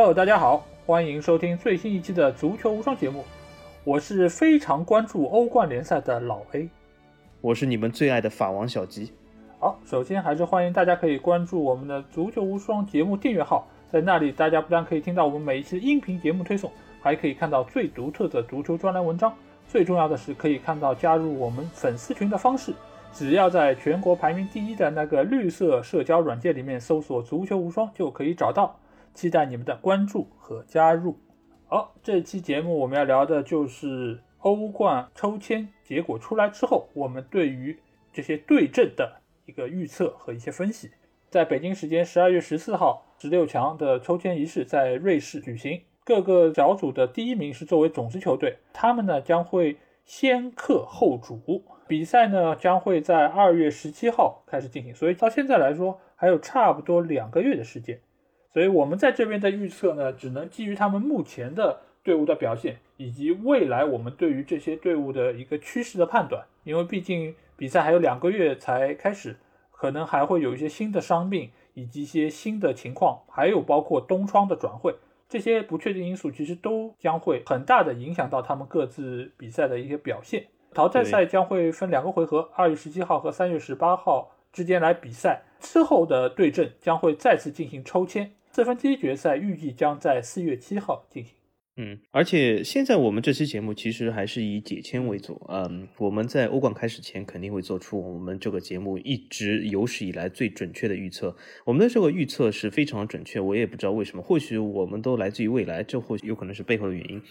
Hello，大家好，欢迎收听最新一期的足球无双节目。我是非常关注欧冠联赛的老 A，我是你们最爱的法王小吉。好，首先还是欢迎大家可以关注我们的足球无双节目订阅号，在那里大家不但可以听到我们每一期音频节目推送，还可以看到最独特的足球专栏文章。最重要的是，可以看到加入我们粉丝群的方式。只要在全国排名第一的那个绿色社交软件里面搜索“足球无双”就可以找到。期待你们的关注和加入。好，这期节目我们要聊的就是欧冠抽签结果出来之后，我们对于这些对阵的一个预测和一些分析。在北京时间十二月十四号，十六强的抽签仪式在瑞士举行，各个小组的第一名是作为种子球队，他们呢将会先客后主。比赛呢将会在二月十七号开始进行，所以到现在来说还有差不多两个月的时间，所以我们在这边的预测呢，只能基于他们目前的队伍的表现，以及未来我们对于这些队伍的一个趋势的判断。因为毕竟比赛还有两个月才开始，可能还会有一些新的伤病，以及一些新的情况，还有包括东窗的转会，这些不确定因素其实都将会很大的影响到他们各自比赛的一些表现。淘汰赛将会分两个回合，二月十七号和三月十八号之间来比赛。之后的对阵将会再次进行抽签，这分第一决赛预计将在四月七号进行。嗯，而且现在我们这期节目其实还是以解签为主。嗯，我们在欧冠开始前肯定会做出我们这个节目一直有史以来最准确的预测。我们的这个预测是非常准确，我也不知道为什么，或许我们都来自于未来，这或许有可能是背后的原因。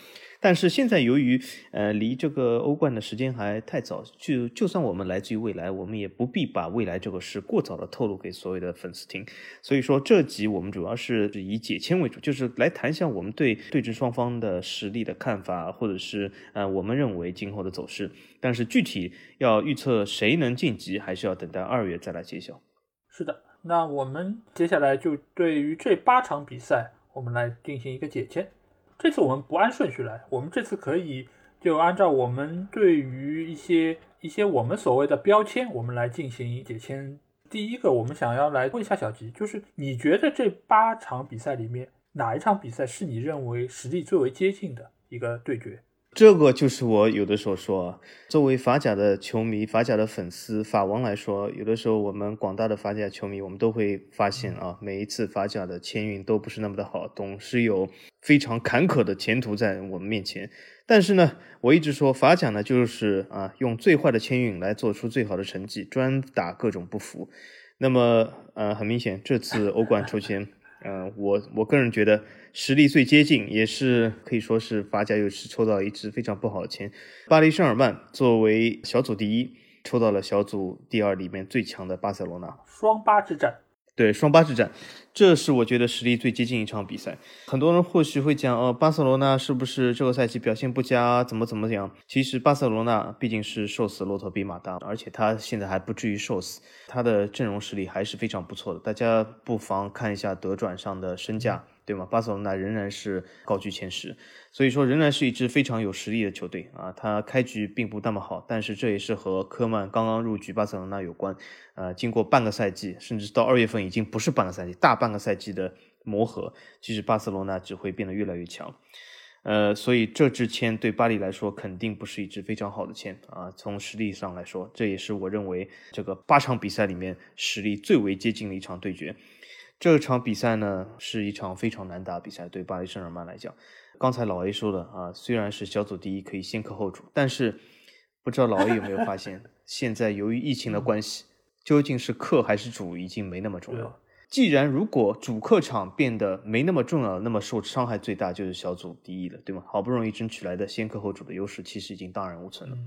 但是现在由于呃离这个欧冠的时间还太早，就就算我们来自于未来，我们也不必把未来这个事过早的透露给所有的粉丝听。所以说这集我们主要是以解签为主，就是来谈一下我们对对阵双方的实力的看法，或者是呃我们认为今后的走势。但是具体要预测谁能晋级，还是要等待二月再来揭晓。是的，那我们接下来就对于这八场比赛，我们来进行一个解签。这次我们不按顺序来，我们这次可以就按照我们对于一些一些我们所谓的标签，我们来进行解签。第一个，我们想要来问一下小吉，就是你觉得这八场比赛里面哪一场比赛是你认为实力最为接近的一个对决？这个就是我有的时候说，作为法甲的球迷、法甲的粉丝、法王来说，有的时候我们广大的法甲球迷，我们都会发现啊，每一次法甲的签运都不是那么的好，总是有非常坎坷的前途在我们面前。但是呢，我一直说法甲呢，就是啊，用最坏的签运来做出最好的成绩，专打各种不服。那么，呃，很明显，这次欧冠抽签。嗯，我我个人觉得实力最接近，也是可以说是法甲又是抽到一支非常不好的签。巴黎圣日耳曼作为小组第一，抽到了小组第二里面最强的巴塞罗那，双八之战。对双八之战，这是我觉得实力最接近一场比赛。很多人或许会讲，哦，巴塞罗那是不是这个赛季表现不佳，怎么怎么样？其实巴塞罗那毕竟是瘦死骆驼比马大，而且他现在还不至于瘦死，他的阵容实力还是非常不错的。大家不妨看一下德转上的身价。对吗？巴塞罗那仍然是高居前十，所以说仍然是一支非常有实力的球队啊。他开局并不那么好，但是这也是和科曼刚刚入局巴塞罗那有关。呃，经过半个赛季，甚至到二月份已经不是半个赛季，大半个赛季的磨合，其实巴塞罗那只会变得越来越强。呃，所以这支签对巴黎来说肯定不是一支非常好的签啊。从实力上来说，这也是我认为这个八场比赛里面实力最为接近的一场对决。这场比赛呢，是一场非常难打比赛，对巴黎圣日耳曼来讲。刚才老 A 说的啊，虽然是小组第一可以先客后主，但是不知道老 A 有没有发现，现在由于疫情的关系，究竟是客还是主已经没那么重要了。既然如果主客场变得没那么重要，那么受伤害最大就是小组第一了，对吗？好不容易争取来的先客后主的优势，其实已经荡然无存了。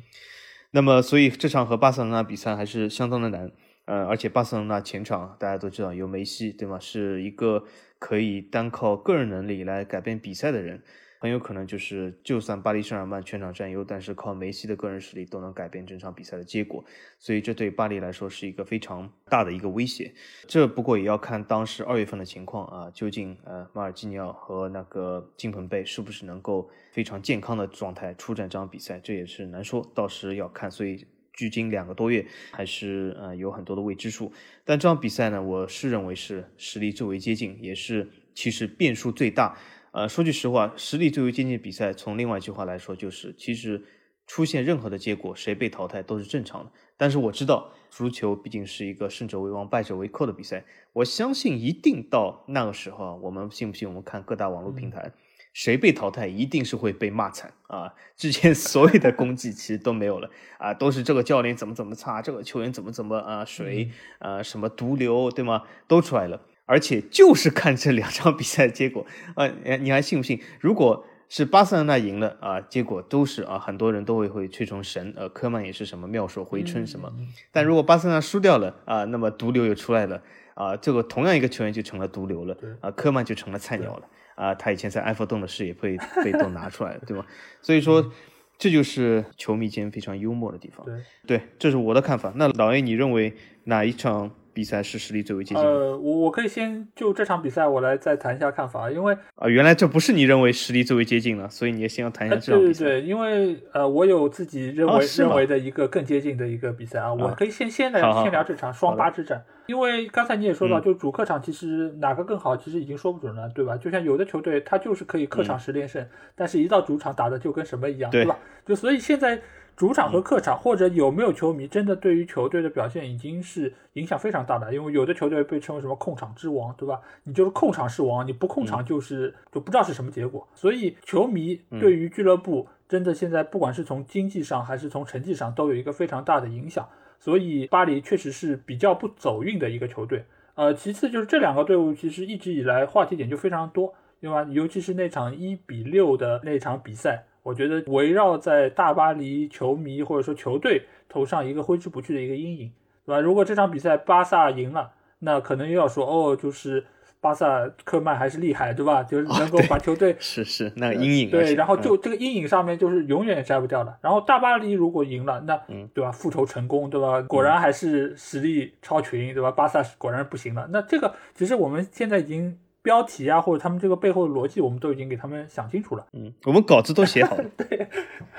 那么，所以这场和巴塞罗那比赛还是相当的难。呃，而且巴塞罗那前场大家都知道有梅西，对吗？是一个可以单靠个人能力来改变比赛的人，很有可能就是就算巴黎圣日耳曼全场占优，但是靠梅西的个人实力都能改变整场比赛的结果。所以这对巴黎来说是一个非常大的一个威胁。这不过也要看当时二月份的情况啊，究竟呃马尔基尼奥和那个金彭贝是不是能够非常健康的状态出战这场比赛，这也是难说，到时要看。所以。距今两个多月，还是呃有很多的未知数。但这场比赛呢，我是认为是实力最为接近，也是其实变数最大。呃，说句实话，实力最为接近的比赛，从另外一句话来说，就是其实出现任何的结果，谁被淘汰都是正常的。但是我知道，足球毕竟是一个胜者为王、败者为寇的比赛，我相信一定到那个时候啊，我们信不信？我们看各大网络平台，谁被淘汰，一定是会被骂惨啊！之前所有的功绩其实都没有了啊，都是这个教练怎么怎么差，这个球员怎么怎么啊水啊什么毒瘤，对吗？都出来了。而且就是看这两场比赛结果，啊，你还信不信？如果是巴塞罗那赢了啊，结果都是啊，很多人都会会吹成神，呃，科曼也是什么妙手回春什么。但如果巴塞罗那输掉了啊，那么毒瘤又出来了啊，这个同样一个球员就成了毒瘤了啊，科曼就成了菜鸟了啊，他以前在埃弗顿的事也会 被都拿出来了，对吧？所以说这就是球迷间非常幽默的地方。对，这是我的看法。那老 A，你认为哪一场？比赛是实力最为接近。呃，我我可以先就这场比赛，我来再谈一下看法，因为啊，原来这不是你认为实力最为接近了，所以你也先要谈一下这场比赛。对对对，因为呃，我有自己认为认为的一个更接近的一个比赛啊，我可以先先来先聊这场双八之战，因为刚才你也说到，就主客场其实哪个更好，其实已经说不准了，对吧？就像有的球队他就是可以客场十连胜，但是一到主场打的就跟什么一样，对吧？就所以现在。主场和客场，或者有没有球迷，真的对于球队的表现已经是影响非常大的。因为有的球队被称为什么控场之王，对吧？你就是控场是王，你不控场就是就不知道是什么结果。所以球迷对于俱乐部真的现在不管是从经济上还是从成绩上都有一个非常大的影响。所以巴黎确实是比较不走运的一个球队。呃，其次就是这两个队伍其实一直以来话题点就非常多，对吧？尤其是那场一比六的那场比赛。我觉得围绕在大巴黎球迷或者说球队头上一个挥之不去的一个阴影，对吧？如果这场比赛巴萨赢了，那可能又要说哦，就是巴萨科曼还是厉害，对吧？就是能够把球队是是那个阴影对，然后就这个阴影上面就是永远也摘不掉的。然后大巴黎如果赢了，那对吧？复仇成功，对吧？果然还是实力超群，对吧？巴萨果然不行了。那这个其实我们现在已经。标题啊，或者他们这个背后的逻辑，我们都已经给他们想清楚了。嗯，我们稿子都写好了，对，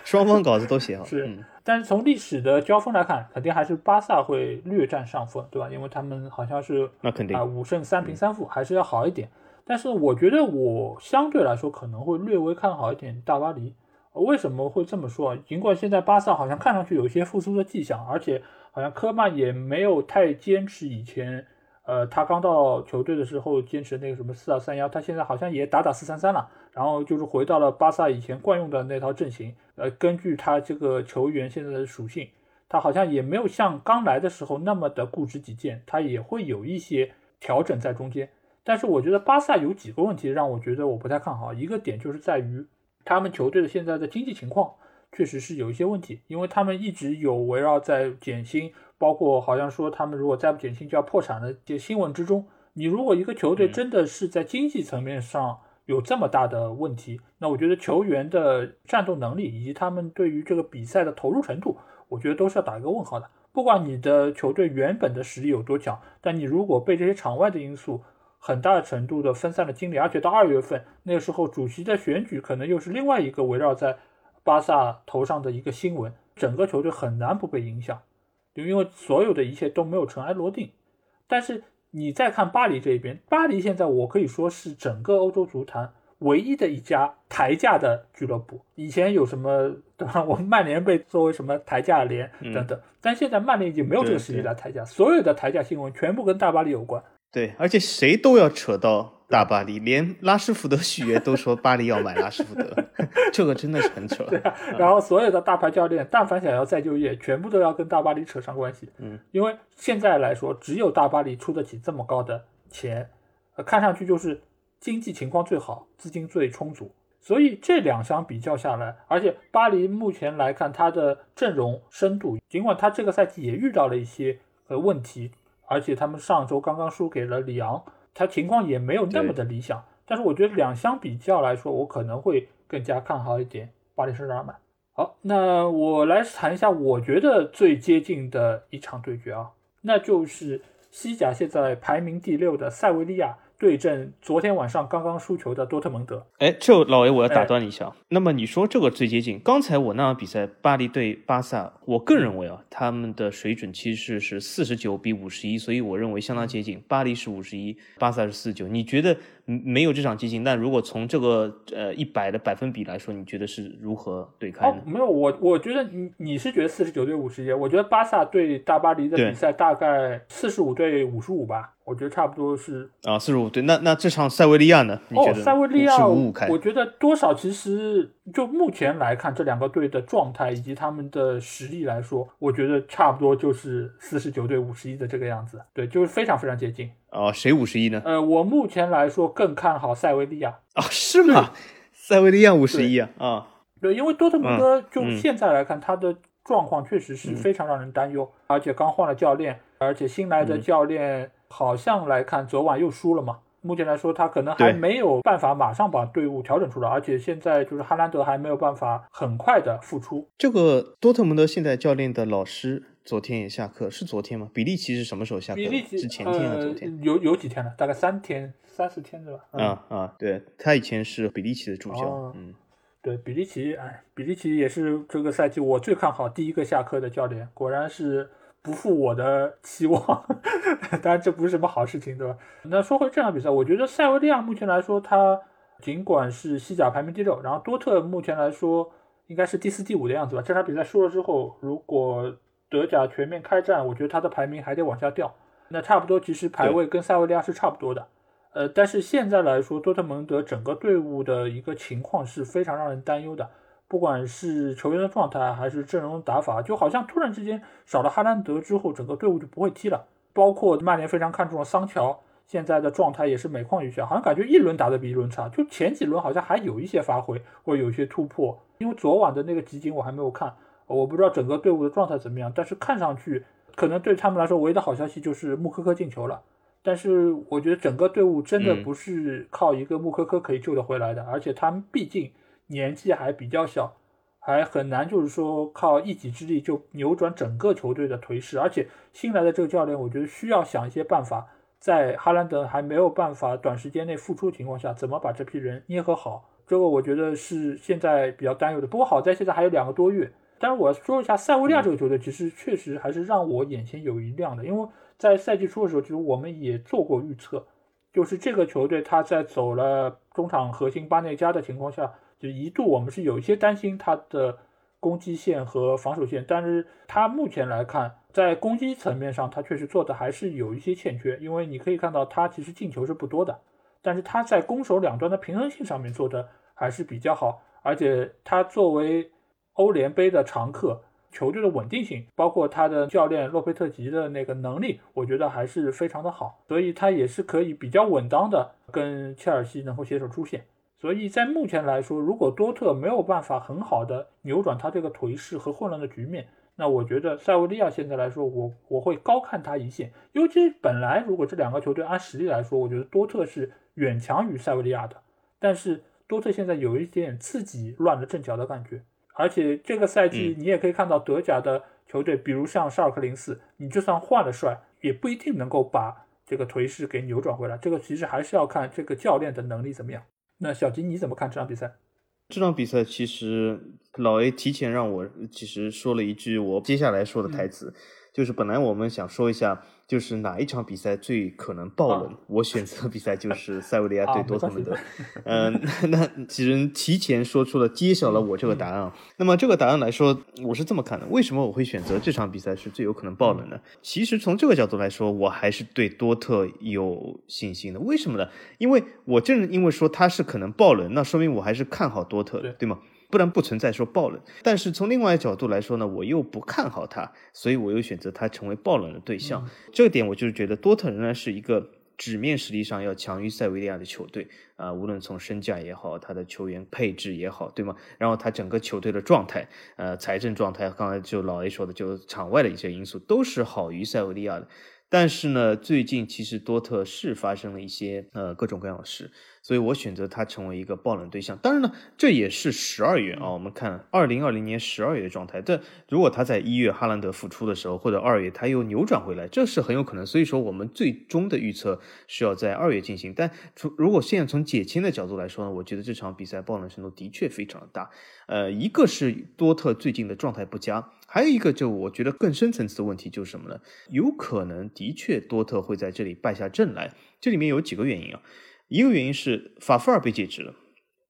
双方稿子都写好。是，但是从历史的交锋来看，肯定还是巴萨会略占上风，对吧？因为他们好像是那肯定啊，五胜三平三负，还是要好一点。但是我觉得我相对来说可能会略微看好一点大巴黎。为什么会这么说？尽管现在巴萨好像看上去有一些复苏的迹象，而且好像科曼也没有太坚持以前。呃，他刚到球队的时候坚持那个什么四二三幺，他现在好像也打打四三三了，然后就是回到了巴萨以前惯用的那套阵型。呃，根据他这个球员现在的属性，他好像也没有像刚来的时候那么的固执己见，他也会有一些调整在中间。但是我觉得巴萨有几个问题让我觉得我不太看好，一个点就是在于他们球队的现在的经济情况确实是有一些问题，因为他们一直有围绕在减薪。包括好像说他们如果再不减薪就要破产的这些新闻之中，你如果一个球队真的是在经济层面上有这么大的问题，那我觉得球员的战斗能力以及他们对于这个比赛的投入程度，我觉得都是要打一个问号的。不管你的球队原本的实力有多强，但你如果被这些场外的因素很大程度的分散了精力，而且到二月份那个时候主席的选举可能又是另外一个围绕在巴萨头上的一个新闻，整个球队很难不被影响。就因为所有的一切都没有尘埃落定，但是你再看巴黎这一边，巴黎现在我可以说是整个欧洲足坛唯一的一家抬价的俱乐部。以前有什么对吧？我们曼联被作为什么抬价联等等，但现在曼联已经没有这个实力来抬价，所有的抬价新闻全部跟大巴黎有关。对，而且谁都要扯到。大巴黎连拉什福德续约都说巴黎要买拉什福德，这个真的是很扯。对啊，然后所有的大牌教练，但凡想要再就业，全部都要跟大巴黎扯上关系。嗯，因为现在来说，只有大巴黎出得起这么高的钱，看上去就是经济情况最好，资金最充足。所以这两相比较下来，而且巴黎目前来看，他的阵容深度，尽管他这个赛季也遇到了一些呃问题，而且他们上周刚刚输给了里昂。他情况也没有那么的理想，但是我觉得两相比较来说，我可能会更加看好一点巴黎圣日耳曼。好，那我来谈一下我觉得最接近的一场对决啊，那就是西甲现在排名第六的塞维利亚对阵昨天晚上刚刚输球的多特蒙德。哎，这老 A 我要打断你一下。那么你说这个最接近？刚才我那场比赛，巴黎对巴萨，我个人认为啊，他们的水准其实是四十九比五十一，所以我认为相当接近。巴黎是五十一，巴萨是四十九。你觉得没有这场接近？但如果从这个呃一百的百分比来说，你觉得是如何对开呢？没有，我我觉得你你是觉得四十九对五十一，我觉得巴萨对大巴黎的比赛大概四十五对五十五吧。我觉得差不多是啊，四十五对。那那这场塞维利亚呢？哦，塞维利亚，五五开。我觉得多少其实就目前来看，这两个队的状态以及他们的实力来说，我觉得差不多就是四十九对五十一的这个样子。对，就是非常非常接近。哦，谁五十一呢？呃，我目前来说更看好塞维利亚。啊，是吗？塞维利亚五十一啊？啊，对，因为多特蒙德就现在来看，他的状况确实是非常让人担忧，而且刚换了教练，而且新来的教练。好像来看，昨晚又输了嘛。目前来说，他可能还没有办法马上把队伍调整出来，而且现在就是哈兰德还没有办法很快的复出。这个多特蒙德现在教练的老师昨天也下课，是昨天吗？比利奇是什么时候下课？比利奇是前天还是昨天？有有几天了？大概三天、三四天对吧？啊啊，对他以前是比利奇的助教。嗯，对，比利奇，哎，比利奇也是这个赛季我最看好第一个下课的教练，果然是。不负我的期望，当然这不是什么好事情，对吧？那说回这场比赛，我觉得塞维利亚目前来说，他尽管是西甲排名第六，然后多特目前来说应该是第四、第五的样子吧。这场比赛输了之后，如果德甲全面开战，我觉得他的排名还得往下掉。那差不多，其实排位跟塞维利亚是差不多的。呃，但是现在来说，多特蒙德整个队伍的一个情况是非常让人担忧的。不管是球员的状态还是阵容打法，就好像突然之间少了哈兰德之后，整个队伍就不会踢了。包括曼联非常看重的桑乔，现在的状态也是每况愈下，好像感觉一轮打得比一轮差。就前几轮好像还有一些发挥或有一些突破，因为昨晚的那个集锦我还没有看，我不知道整个队伍的状态怎么样。但是看上去可能对他们来说唯一的好消息就是穆科科进球了。但是我觉得整个队伍真的不是靠一个穆科科可以救得回来的，而且他们毕竟。年纪还比较小，还很难，就是说靠一己之力就扭转整个球队的颓势。而且新来的这个教练，我觉得需要想一些办法，在哈兰德还没有办法短时间内复出的情况下，怎么把这批人捏合好？这个我觉得是现在比较担忧的。不过好在现在还有两个多月。但是我要说一下塞维利亚这个球队，其实确实还是让我眼前有一亮的，因为在赛季初的时候，其实我们也做过预测，就是这个球队他在走了中场核心巴内加的情况下。就一度我们是有一些担心他的攻击线和防守线，但是他目前来看，在攻击层面上，他确实做的还是有一些欠缺。因为你可以看到，他其实进球是不多的，但是他在攻守两端的平衡性上面做的还是比较好。而且他作为欧联杯的常客，球队的稳定性，包括他的教练洛佩特吉的那个能力，我觉得还是非常的好，所以他也是可以比较稳当的跟切尔西能够携手出线。所以在目前来说，如果多特没有办法很好的扭转他这个颓势和混乱的局面，那我觉得塞维利亚现在来说，我我会高看他一线。尤其本来如果这两个球队按实力来说，我觉得多特是远强于塞维利亚的。但是多特现在有一点自己乱了阵脚的感觉，而且这个赛季你也可以看到德甲的球队，比如像沙尔克零四，你就算换了帅，也不一定能够把这个颓势给扭转回来。这个其实还是要看这个教练的能力怎么样。那小吉你怎么看这场比赛？这场比赛其实老 A 提前让我其实说了一句我接下来说的台词，就是本来我们想说一下。就是哪一场比赛最可能爆冷？我选择比赛就是塞维利亚 对多特蒙德。嗯，那 几人提前说出了揭晓了我这个答案。那么这个答案来说，我是这么看的：为什么我会选择这场比赛是最有可能爆冷呢？其实从这个角度来说，我还是对多特有信心的。为什么呢？因为我正因为说他是可能爆冷，那说明我还是看好多特的，对吗？不然不存在说爆冷，但是从另外一个角度来说呢，我又不看好他，所以我又选择他成为爆冷的对象。这个点我就是觉得多特仍然是一个纸面实力上要强于塞维利亚的球队啊，无论从身价也好，他的球员配置也好，对吗？然后他整个球队的状态，呃，财政状态，刚才就老 A 说的，就场外的一些因素都是好于塞维利亚的。但是呢，最近其实多特是发生了一些呃各种各样的事。所以我选择他成为一个爆冷对象。当然呢，这也是十二月啊，我们看二零二零年十二月的状态。但如果他在一月哈兰德复出的时候，或者二月他又扭转回来，这是很有可能。所以说，我们最终的预测是要在二月进行。但从如果现在从解签的角度来说呢，我觉得这场比赛爆冷程度的确非常的大。呃，一个是多特最近的状态不佳，还有一个就我觉得更深层次的问题就是什么呢？有可能的确多特会在这里败下阵来。这里面有几个原因啊。一个原因是法夫尔被解职了，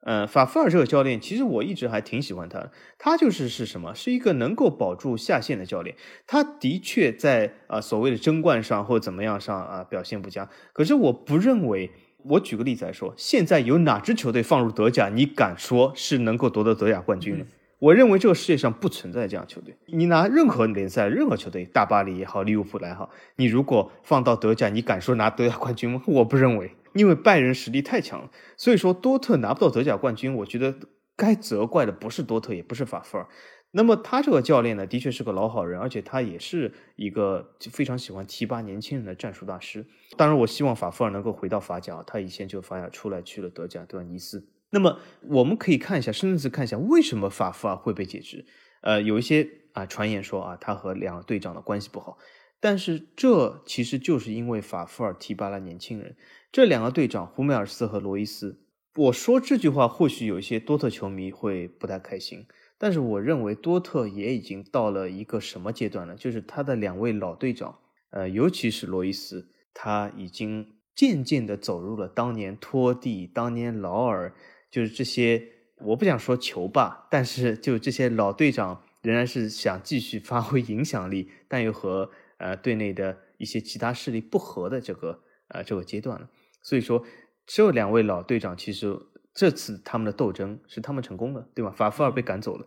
嗯，法夫尔这个教练其实我一直还挺喜欢他的，他就是是什么，是一个能够保住下线的教练。他的确在啊所谓的争冠上或怎么样上啊表现不佳，可是我不认为。我举个例子来说，现在有哪支球队放入德甲，你敢说是能够夺得德甲冠军的？我认为这个世界上不存在这样球队。你拿任何联赛、任何球队，大巴黎也好，利物浦来好，你如果放到德甲，你敢说拿德甲冠军吗？我不认为。因为拜仁实力太强了，所以说多特拿不到德甲冠军，我觉得该责怪的不是多特，也不是法夫尔。那么他这个教练呢，的确是个老好人，而且他也是一个非常喜欢提拔年轻人的战术大师。当然，我希望法夫尔能够回到法甲，他以前就法甲出来去了德甲，对吧？尼斯。那么我们可以看一下，深层次看一下为什么法夫尔会被解职。呃，有一些啊传言说啊，他和两个队长的关系不好，但是这其实就是因为法夫尔提拔了年轻人。这两个队长胡梅尔斯和罗伊斯，我说这句话或许有一些多特球迷会不太开心，但是我认为多特也已经到了一个什么阶段了？就是他的两位老队长，呃，尤其是罗伊斯，他已经渐渐的走入了当年托蒂、当年劳尔，就是这些，我不想说球霸，但是就这些老队长仍然是想继续发挥影响力，但又和呃队内的一些其他势力不和的这个呃这个阶段了。所以说，这两位老队长其实这次他们的斗争是他们成功了，对吧？法夫尔被赶走了，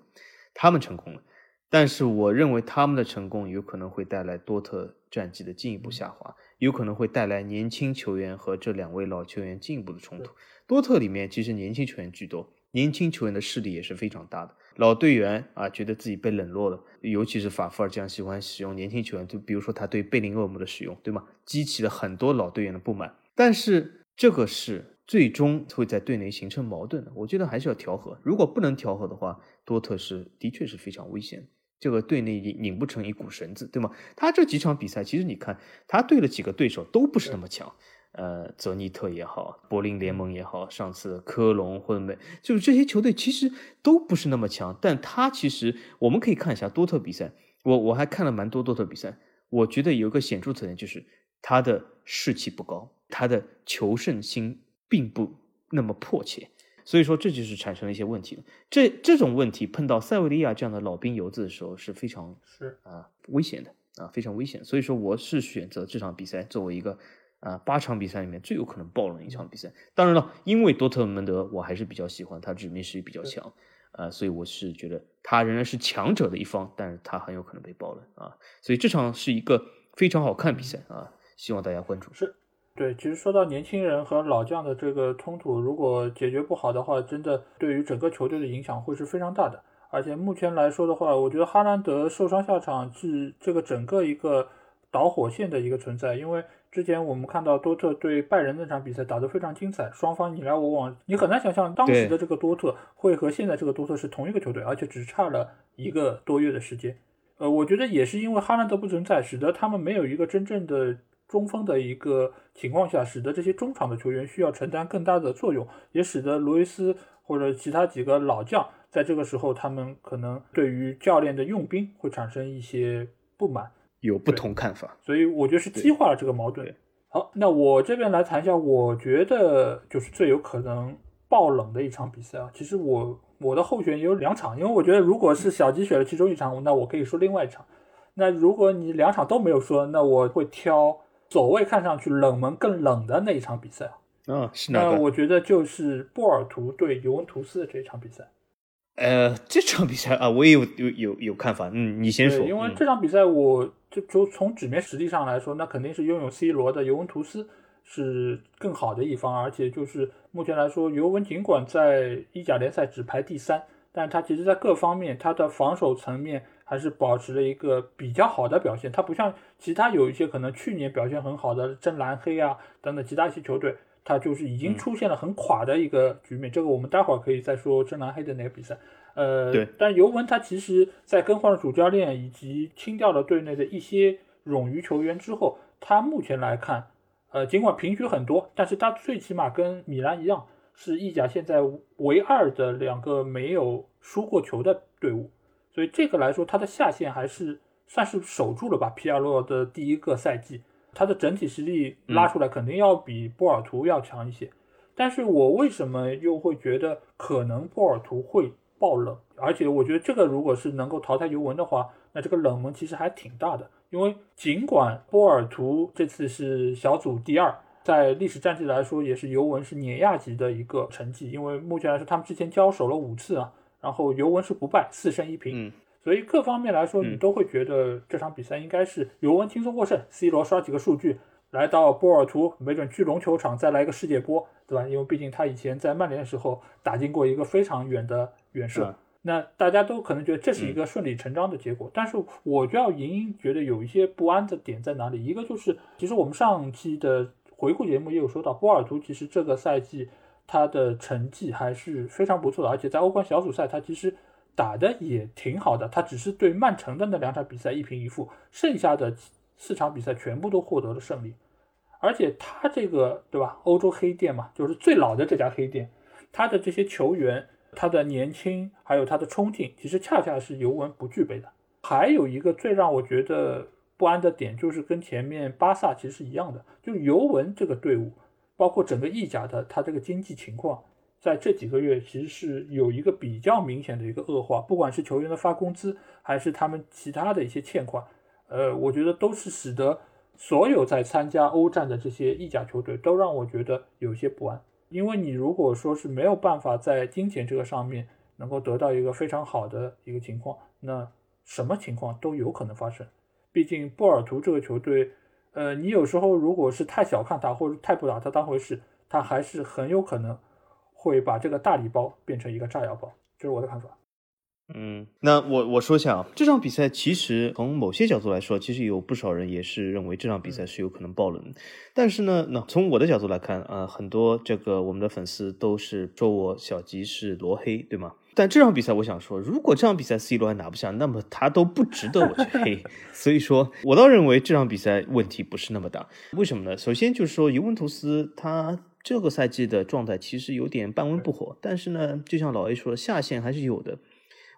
他们成功了。但是我认为他们的成功有可能会带来多特战绩的进一步下滑，有可能会带来年轻球员和这两位老球员进一步的冲突。多特里面其实年轻球员居多，年轻球员的势力也是非常大的。老队员啊，觉得自己被冷落了，尤其是法夫尔这样喜欢使用年轻球员，就比如说他对贝林厄姆的使用，对吗？激起了很多老队员的不满。但是这个是最终会在队内形成矛盾的，我觉得还是要调和。如果不能调和的话，多特是的确是非常危险，这个队内拧拧不成一股绳子，对吗？他这几场比赛，其实你看他对了几个对手都不是那么强，呃，泽尼特也好，柏林联盟也好，上次科隆或者没，就是这些球队其实都不是那么强，但他其实我们可以看一下多特比赛，我我还看了蛮多多特比赛，我觉得有个显著特点就是他的士气不高。他的求胜心并不那么迫切，所以说这就是产生了一些问题了。这这种问题碰到塞维利亚这样的老兵游子的时候是非常是啊危险的啊非常危险。所以说我是选择这场比赛作为一个啊八场比赛里面最有可能爆冷一场比赛。当然了，因为多特蒙德我还是比较喜欢他，致命实力比较强啊，所以我是觉得他仍然是强者的一方，但是他很有可能被爆冷啊。所以这场是一个非常好看比赛啊，希望大家关注。是。对，其实说到年轻人和老将的这个冲突，如果解决不好的话，真的对于整个球队的影响会是非常大的。而且目前来说的话，我觉得哈兰德受伤下场是这个整个一个导火线的一个存在。因为之前我们看到多特对拜仁那场比赛打得非常精彩，双方你来我往，你很难想象当时的这个多特会和现在这个多特是同一个球队，而且只差了一个多月的时间。呃，我觉得也是因为哈兰德不存在，使得他们没有一个真正的。中锋的一个情况下，使得这些中场的球员需要承担更大的作用，也使得罗伊斯或者其他几个老将在这个时候，他们可能对于教练的用兵会产生一些不满，有不同看法。所以我觉得是激化了这个矛盾。好，那我这边来谈一下，我觉得就是最有可能爆冷的一场比赛啊。其实我我的候选也有两场，因为我觉得如果是小鸡选了其中一场，那我可以说另外一场。那如果你两场都没有说，那我会挑。所谓看上去冷门更冷的那一场比赛啊，是哪个？我觉得就是波尔图对尤文图斯的这一场比赛。呃，这场比赛啊，我也有有有有看法。嗯，你先说。因为这场比赛，我就就从纸面实力上来说，那肯定是拥有 C 罗的尤文图斯是更好的一方。而且就是目前来说，尤文尽管在意甲联赛只排第三，但他其实在各方面，他的防守层面。还是保持了一个比较好的表现，它不像其他有一些可能去年表现很好的真蓝黑啊等等其他一些球队，他就是已经出现了很垮的一个局面。这个我们待会儿可以再说真蓝黑的那个比赛。呃，对。但尤文他其实在更换了主教练以及清掉了队内的一些冗余球员之后，他目前来看，呃，尽管平局很多，但是他最起码跟米兰一样，是意甲现在唯二的两个没有输过球的队伍。所以这个来说，他的下限还是算是守住了吧。皮亚洛的第一个赛季，他的整体实力拉出来肯定要比波尔图要强一些。但是我为什么又会觉得可能波尔图会？爆冷，而且我觉得这个如果是能够淘汰尤文的话，那这个冷门其实还挺大的。因为尽管波尔图这次是小组第二，在历史战绩来说也是尤文是碾压级的一个成绩。因为目前来说他们之前交手了五次啊，然后尤文是不败，四胜一平，所以各方面来说你都会觉得这场比赛应该是尤文轻松获胜。C 罗刷几个数据。来到波尔图，没准巨龙球场再来一个世界波，对吧？因为毕竟他以前在曼联的时候打进过一个非常远的远射，那大家都可能觉得这是一个顺理成章的结果。但是我就要隐隐觉得有一些不安的点在哪里。一个就是，其实我们上期的回顾节目也有说到，波尔图其实这个赛季他的成绩还是非常不错的，而且在欧冠小组赛他其实打的也挺好的。他只是对曼城的那两场比赛一平一负，剩下的。四场比赛全部都获得了胜利，而且他这个对吧？欧洲黑店嘛，就是最老的这家黑店，他的这些球员，他的年轻，还有他的冲劲，其实恰恰是尤文不具备的。还有一个最让我觉得不安的点，就是跟前面巴萨其实是一样的，就尤文这个队伍，包括整个意甲的他这个经济情况，在这几个月其实是有一个比较明显的一个恶化，不管是球员的发工资，还是他们其他的一些欠款。呃，我觉得都是使得所有在参加欧战的这些意甲球队都让我觉得有些不安，因为你如果说是没有办法在金钱这个上面能够得到一个非常好的一个情况，那什么情况都有可能发生。毕竟波尔图这个球队，呃，你有时候如果是太小看他或者太不把他当回事，他还是很有可能会把这个大礼包变成一个炸药包，这是我的看法。嗯，那我我说一下啊，这场比赛其实从某些角度来说，其实有不少人也是认为这场比赛是有可能爆冷。但是呢，那从我的角度来看啊，很多这个我们的粉丝都是说我小吉是罗黑，对吗？但这场比赛我想说，如果这场比赛 C 罗还拿不下，那么他都不值得我去黑。所以说我倒认为这场比赛问题不是那么大。为什么呢？首先就是说尤文图斯他这个赛季的状态其实有点半温不火，但是呢，就像老 A 说，下限还是有的。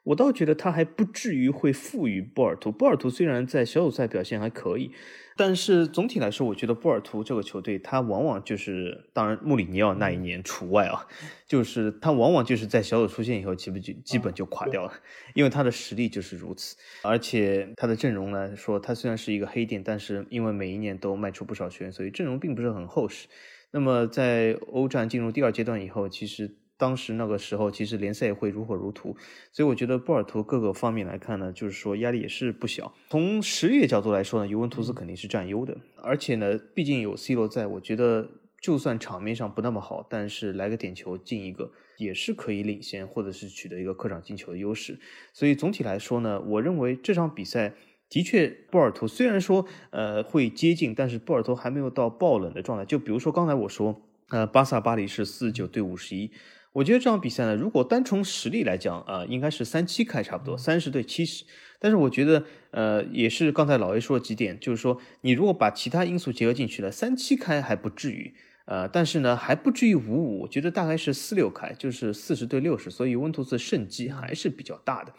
我倒觉得他还不至于会负于波尔图。波尔图虽然在小组赛表现还可以，但是总体来说，我觉得波尔图这个球队，他往往就是，当然穆里尼奥那一年除外啊，就是他往往就是在小组出线以后，基本就基本就垮掉了，因为他的实力就是如此。而且他的阵容来，说他虽然是一个黑店，但是因为每一年都卖出不少球员，所以阵容并不是很厚实。那么在欧战进入第二阶段以后，其实。当时那个时候，其实联赛也会如火如荼，所以我觉得波尔图各个方面来看呢，就是说压力也是不小。从实力角度来说呢，尤文图斯肯定是占优的，而且呢，毕竟有 C 罗在，我觉得就算场面上不那么好，但是来个点球进一个，也是可以领先或者是取得一个客场进球的优势。所以总体来说呢，我认为这场比赛的确波尔图虽然说呃会接近，但是波尔图还没有到爆冷的状态。就比如说刚才我说，呃，巴萨巴黎是四十九对五十一。我觉得这场比赛呢，如果单从实力来讲啊，应该是三七开差不多，三十对七十。但是我觉得，呃，也是刚才老 A 说的几点，就是说你如果把其他因素结合进去了，三七开还不至于，呃，但是呢还不至于五五，我觉得大概是四六开，就是四十对六十，所以温图斯胜机还是比较大的。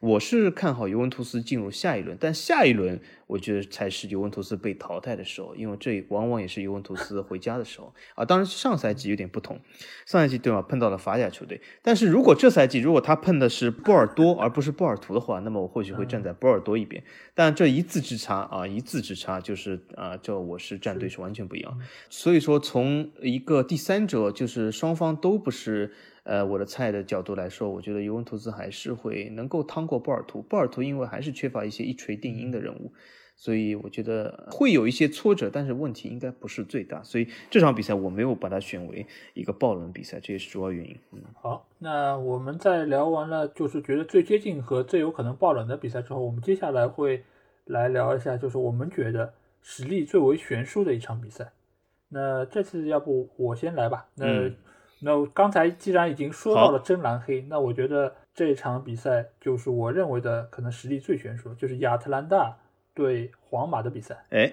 我是看好尤文图斯进入下一轮，但下一轮我觉得才是尤文图斯被淘汰的时候，因为这往往也是尤文图斯回家的时候啊。当然，上赛季有点不同，上赛季对吧碰到了法甲球队，但是如果这赛季如果他碰的是波尔多而不是波尔图的话，那么我或许会站在波尔多一边。但这一字之差啊，一字之差就是啊，这我是站队是完全不一样。所以说，从一个第三者就是双方都不是。呃，我的菜的角度来说，我觉得尤文图斯还是会能够趟过波尔图。波尔图因为还是缺乏一些一锤定音的人物，所以我觉得会有一些挫折，但是问题应该不是最大。所以这场比赛我没有把它选为一个爆冷比赛，这也是主要原因。嗯，好，那我们在聊完了就是觉得最接近和最有可能爆冷的比赛之后，我们接下来会来聊一下，就是我们觉得实力最为悬殊的一场比赛。那这次要不我先来吧。那、嗯那刚才既然已经说到了真蓝黑，那我觉得这场比赛就是我认为的可能实力最悬殊，就是亚特兰大对皇马的比赛。哎，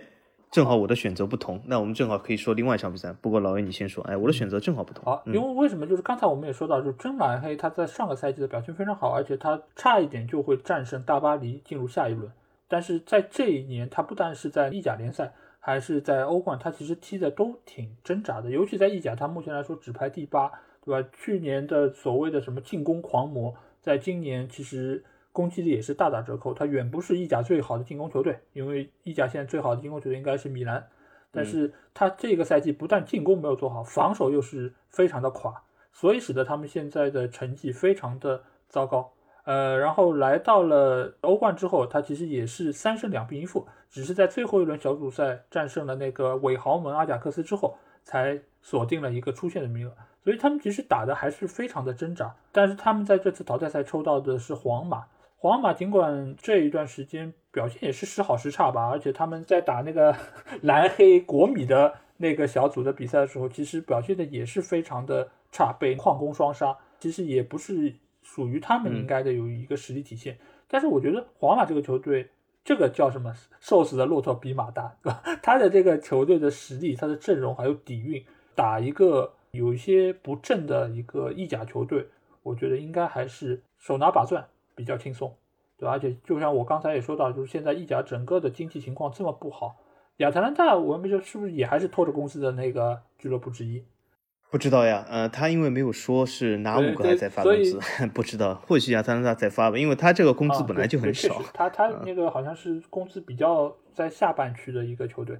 正好我的选择不同，那我们正好可以说另外一场比赛。不过老魏你先说，哎，我的选择正好不同。好，嗯因为为什么？就是刚才我们也说到，就是真蓝黑他在上个赛季的表现非常好，而且他差一点就会战胜大巴黎进入下一轮。但是在这一年，他不但是在意甲联赛，还是在欧冠，他其实踢的都挺挣扎的。尤其在意甲，他目前来说只排第八，对吧？去年的所谓的什么进攻狂魔，在今年其实攻击力也是大打折扣。他远不是意甲最好的进攻球队，因为意甲现在最好的进攻球队应该是米兰。但是他这个赛季不但进攻没有做好，防守又是非常的垮，所以使得他们现在的成绩非常的糟糕。呃，然后来到了欧冠之后，他其实也是三胜两平一负，只是在最后一轮小组赛战胜了那个伪豪门阿贾克斯之后，才锁定了一个出线的名额。所以他们其实打的还是非常的挣扎，但是他们在这次淘汰赛抽到的是皇马。皇马尽管这一段时间表现也是时好时差吧，而且他们在打那个 蓝黑国米的那个小组的比赛的时候，其实表现的也是非常的差，被矿工双杀，其实也不是属于他们应该的有一个实力体现。但是我觉得皇马这个球队，这个叫什么瘦死的骆驼比马大，对吧？他的这个球队的实力、他的阵容还有底蕴，打一个有一些不正的一个意甲球队，我觉得应该还是手拿把攥比较轻松，对吧？而且就像我刚才也说到，就是现在意甲整个的经济情况这么不好，亚特兰大我们就是不是也还是拖着公司的那个俱乐部之一？不知道呀，呃，他因为没有说是哪五个还在发工资，不知道，或许亚特兰大在发吧，因为他这个工资啊本来就很少。他他那个好像是工资比较在下半区的一个球队，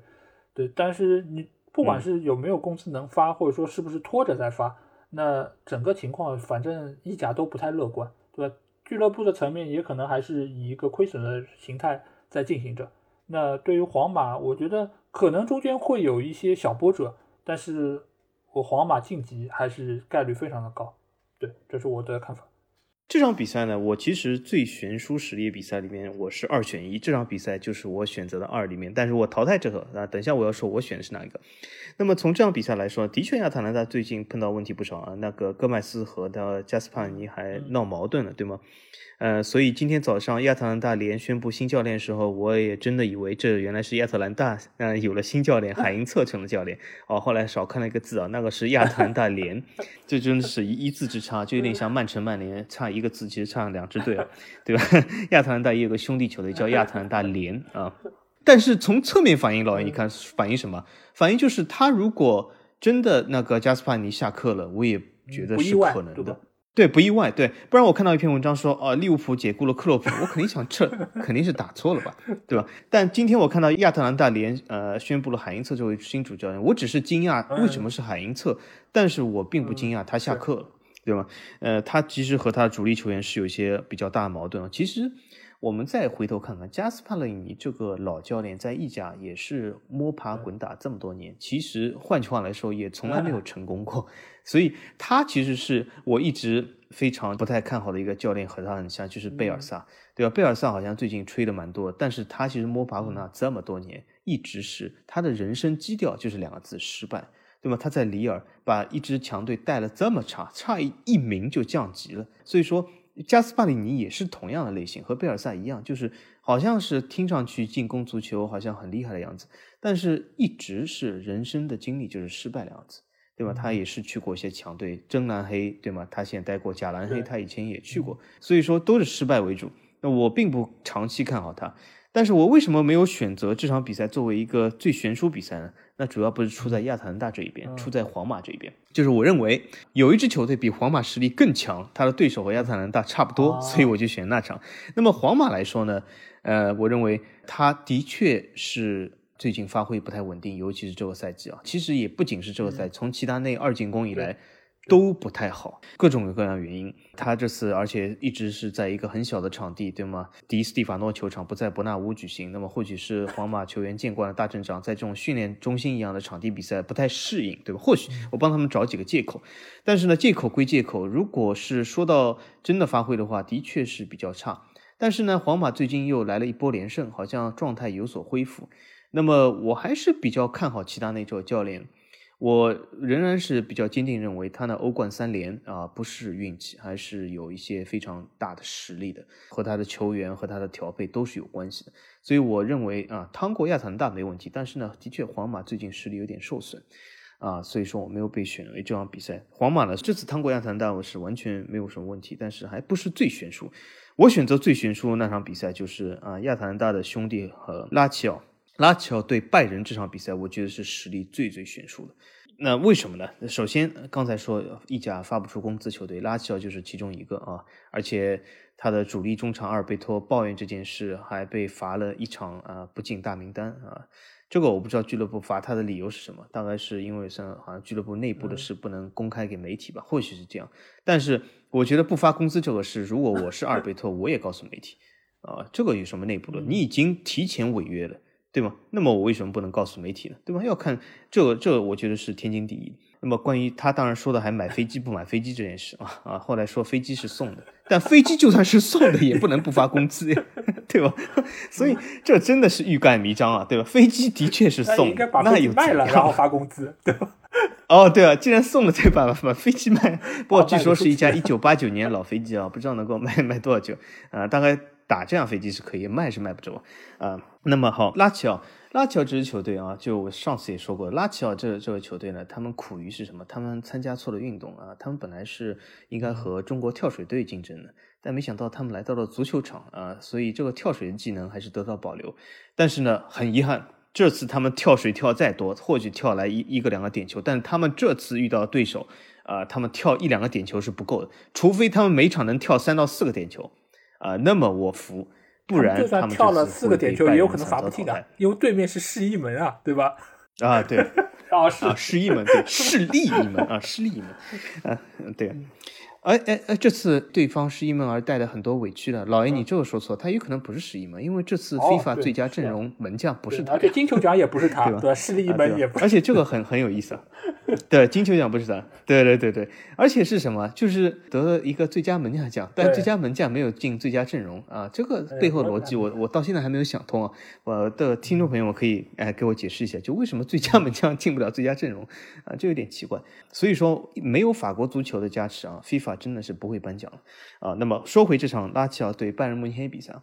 对，但是你不嗯管是有没有工资能发，或者说是不是拖着在发，那整个情况反正意甲都不太乐观，对吧？俱乐部的层面也可能还是以一个亏损的形态在进行着。那对于皇马，我觉得可能中间会有一些小波折，但是我皇马晋级还是概率非常的高，对，这是我的看法。这场比赛呢，我其实最悬殊实力比赛里面，我是二选一。这场比赛就是我选择的二里面，但是我淘汰这个啊，等一下我要说我选的是哪一个。那么从这场比赛来说，的确亚特兰大最近碰到问题不少啊，那个戈麦斯和的加斯帕尼还闹矛盾了，对吗？呃，所以今天早上亚特兰大联宣布新教练的时候，我也真的以为这原来是亚特兰大，呃，有了新教练，海因策成了教练。哦，后来少看了一个字啊，那个是亚特兰大联，这真的是一一字之差，就有点像曼城、曼联差一个字，其实差两支队啊，对吧？亚特兰大也有个兄弟球队叫亚特兰大联啊。但是从侧面反映，老爷你看反映什么？反映就是他如果真的那个加斯帕尼下课了，我也觉得是可能的对不意外。对，不然我看到一篇文章说，哦、利物浦解雇了克洛普，我肯定想这肯定是打错了吧，对吧？但今天我看到亚特兰大联呃宣布了海因策作为新主教练，我只是惊讶为什么是海因策，但是我并不惊讶他下课了，对吧？呃，他其实和他主力球员是有一些比较大的矛盾啊。其实我们再回头看看，加斯帕勒尼这个老教练在意甲也是摸爬滚打这么多年，其实换句话来说，也从来没有成功过。所以他其实是我一直非常不太看好的一个教练，和他很像，就是贝尔萨，对吧？贝尔萨好像最近吹的蛮多，但是他其实摸爬滚打这么多年，一直是他的人生基调就是两个字：失败。对吧？他在里尔把一支强队带了这么差，差一一名就降级了。所以说，加斯帕里尼也是同样的类型，和贝尔萨一样，就是好像是听上去进攻足球好像很厉害的样子，但是一直是人生的经历就是失败的样子，对吧？他也是去过一些强队，真蓝黑，对吗？他现在待过假蓝黑，他以前也去过，所以说都是失败为主。那我并不长期看好他，但是我为什么没有选择这场比赛作为一个最悬殊比赛呢？那主要不是出在亚特兰大这一边，出在皇马这一边。就是我认为有一支球队比皇马实力更强，他的对手和亚特兰大差不多，哦所以我就选那场。那么皇马来说呢，呃，我认为他的确是最近发挥不太稳定，尤其是这个赛季啊。其实也不仅是这个赛季，从齐达内二进攻以来。都不太好，各种各样原因。他这次而且一直是在一个很小的场地，对吗？迪斯蒂法诺球场不在伯纳乌举行，那么或许是皇马球员见惯了大阵仗，在这种训练中心一样的场地比赛不太适应，对吧？或许我帮他们找几个借口，但是呢，借口归借口，如果是说到真的发挥的话，的确是比较差。但是呢，皇马最近又来了一波连胜，好像状态有所恢复。那么我还是比较看好齐达内这个教练。我仍然是比较坚定认为，他那欧冠三连啊，不是运气，还是有一些非常大的实力的，和他的球员和他的调配都是有关系的。所以我认为啊，趟过亚特兰大没问题，但是呢，的确皇马最近实力有点受损啊，所以说我没有被选为这场比赛。皇马呢，这次趟过亚特兰大我是完全没有什么问题，但是还不是最悬殊。我选择最悬殊的那场比赛就是啊，亚特兰大的兄弟和拉齐奥。拉齐奥对拜仁这场比赛，我觉得是实力最最悬殊的。那为什么呢？首先，刚才说意甲发不出工资球队，拉齐奥就是其中一个啊。而且他的主力中场阿尔贝托抱怨这件事，还被罚了一场啊，不进大名单啊。这个我不知道俱乐部罚他的理由是什么，大概是因为像好像俱乐部内部的事不能公开给媒体吧，或许是这样。但是我觉得不发工资这个事，如果我是阿尔贝托，我也告诉媒体啊，这个有什么内部的？你已经提前违约了。对吗？那么我为什么不能告诉媒体呢？对吧？要看这个，这个我觉得是天经地义。那么关于他当然说的还买飞机不买飞机这件事啊啊，后来说飞机是送的，但飞机就算是送的也不能不发工资呀，对吧？所以这真的是欲盖弥彰啊，对吧？飞机的确是送，那有卖了然后发工资，对吧？哦，对啊，既然送了，再把把飞机卖。不过据说是一架一九八九年老飞机啊，不知道能够卖卖多少久啊？大概。打这样飞机是可以卖是卖不着啊。那么好，拉齐奥，拉齐奥这支球队啊，就我上次也说过，拉齐奥这这个球队呢，他们苦于是什么？他们参加错了运动啊。他们本来是应该和中国跳水队竞争的，但没想到他们来到了足球场啊，所以这个跳水的技能还是得到保留。但是呢，很遗憾，这次他们跳水跳再多，或许跳来一一个两个点球，但他们这次遇到对手啊，他们跳一两个点球是不够的，除非他们每场能跳三到四个点球。啊，那么我服，不然就算跳了四个点球，也有可能罚不进的，因为对面是示意门啊，对吧？啊，对，啊是示意门，对，示利一门啊，示利一门，啊，对。哎哎哎！这次对方是一门而带的很多委屈的，老爷你这个说错，他有可能不是十一门，因为这次 FIFA 最佳阵容门将不是他，而且金球奖也不是他，对吧？势力一门也不，而且这个很 很有意思啊。对，金球奖不是他，对对对对，而且是什么？就是得了一个最佳门将奖，但最佳门将没有进最佳阵容啊，这个背后逻辑我我到现在还没有想通啊。我的听众朋友们可以哎给我解释一下，就为什么最佳门将进不了最佳阵容啊？这有点奇怪。所以说没有法国足球的加持啊，FIFA。真的是不会颁奖了啊！那么说回这场拉齐奥对拜仁慕尼黑比赛，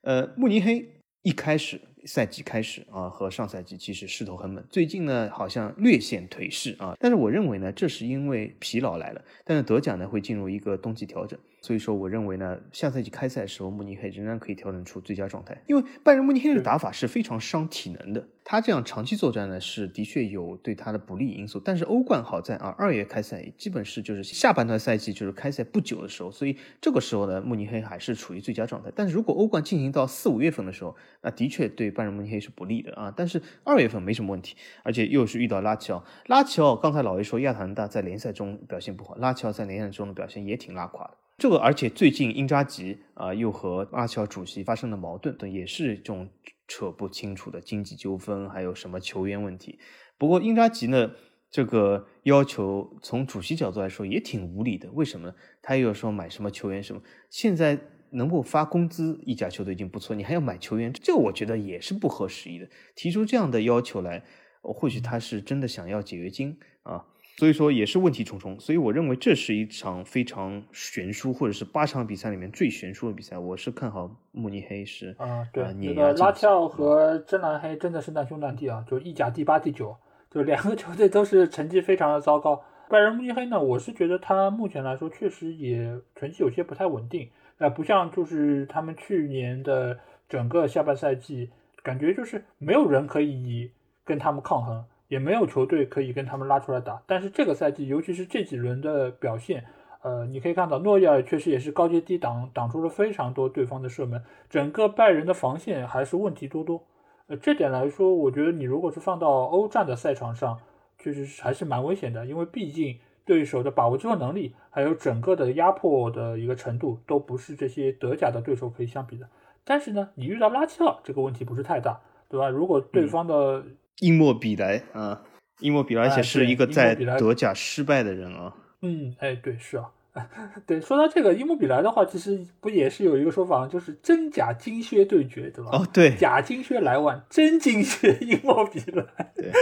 呃，慕尼黑一开始赛季开始啊，和上赛季其实势头很猛，最近呢好像略显颓势啊，但是我认为呢，这是因为疲劳来了，但是德甲呢会进入一个冬季调整。所以说，我认为呢，下赛季开赛的时候，慕尼黑仍然可以调整出最佳状态。因为拜仁慕尼黑的打法是非常伤体能的，他这样长期作战呢，是的确有对他的不利因素。但是欧冠好在啊，二月开赛，基本是就是下半段赛季就是开赛不久的时候，所以这个时候呢，慕尼黑还是处于最佳状态。但是如果欧冠进行到四五月份的时候，那的确对拜仁慕尼黑是不利的啊。但是二月份没什么问题，而且又是遇到拉齐奥，拉齐奥刚才老魏说亚特兰大在联赛中表现不好，拉齐奥在联赛中的表现也挺拉垮的。这个，而且最近英扎吉啊，又和阿乔主席发生了矛盾，也是这种扯不清楚的经济纠纷，还有什么球员问题。不过英扎吉呢，这个要求从主席角度来说也挺无理的。为什么？他又说买什么球员什么，现在能够发工资，一家球队已经不错，你还要买球员，这我觉得也是不合时宜的。提出这样的要求来，或许他是真的想要解约金啊。所以说也是问题重重，所以我认为这是一场非常悬殊，或者是八场比赛里面最悬殊的比赛。我是看好慕尼黑是啊，对，那个拉齐奥和真蓝黑真的是难兄难弟啊，就意甲第八、第九，就两个 球队都是成绩非常的糟糕。拜仁慕尼黑呢，我是觉得他目前来说确实也成绩有些不太稳定，呃不像就是他们去年的整个下半赛季，感觉就是没有人可以跟他们抗衡。也没有球队可以跟他们拉出来打，但是这个赛季，尤其是这几轮的表现，呃，你可以看到诺伊尔确实也是高接低挡，挡出了非常多对方的射门，整个拜仁的防线还是问题多多。呃，这点来说，我觉得你如果是放到欧战的赛场上，确实还是蛮危险的，因为毕竟对手的把握机会能力，还有整个的压迫的一个程度，都不是这些德甲的对手可以相比的。但是呢，你遇到拉齐奥，这个问题不是太大，对吧？如果对方的伊莫比莱啊，伊莫比莱，而且是一个在德甲失败的人啊。嗯，哎，对，是啊，对。说到这个伊莫比莱的话，其实不也是有一个说法，就是真假金靴对决，对吧？哦，对，假金靴莱万，真金靴伊莫比莱。对，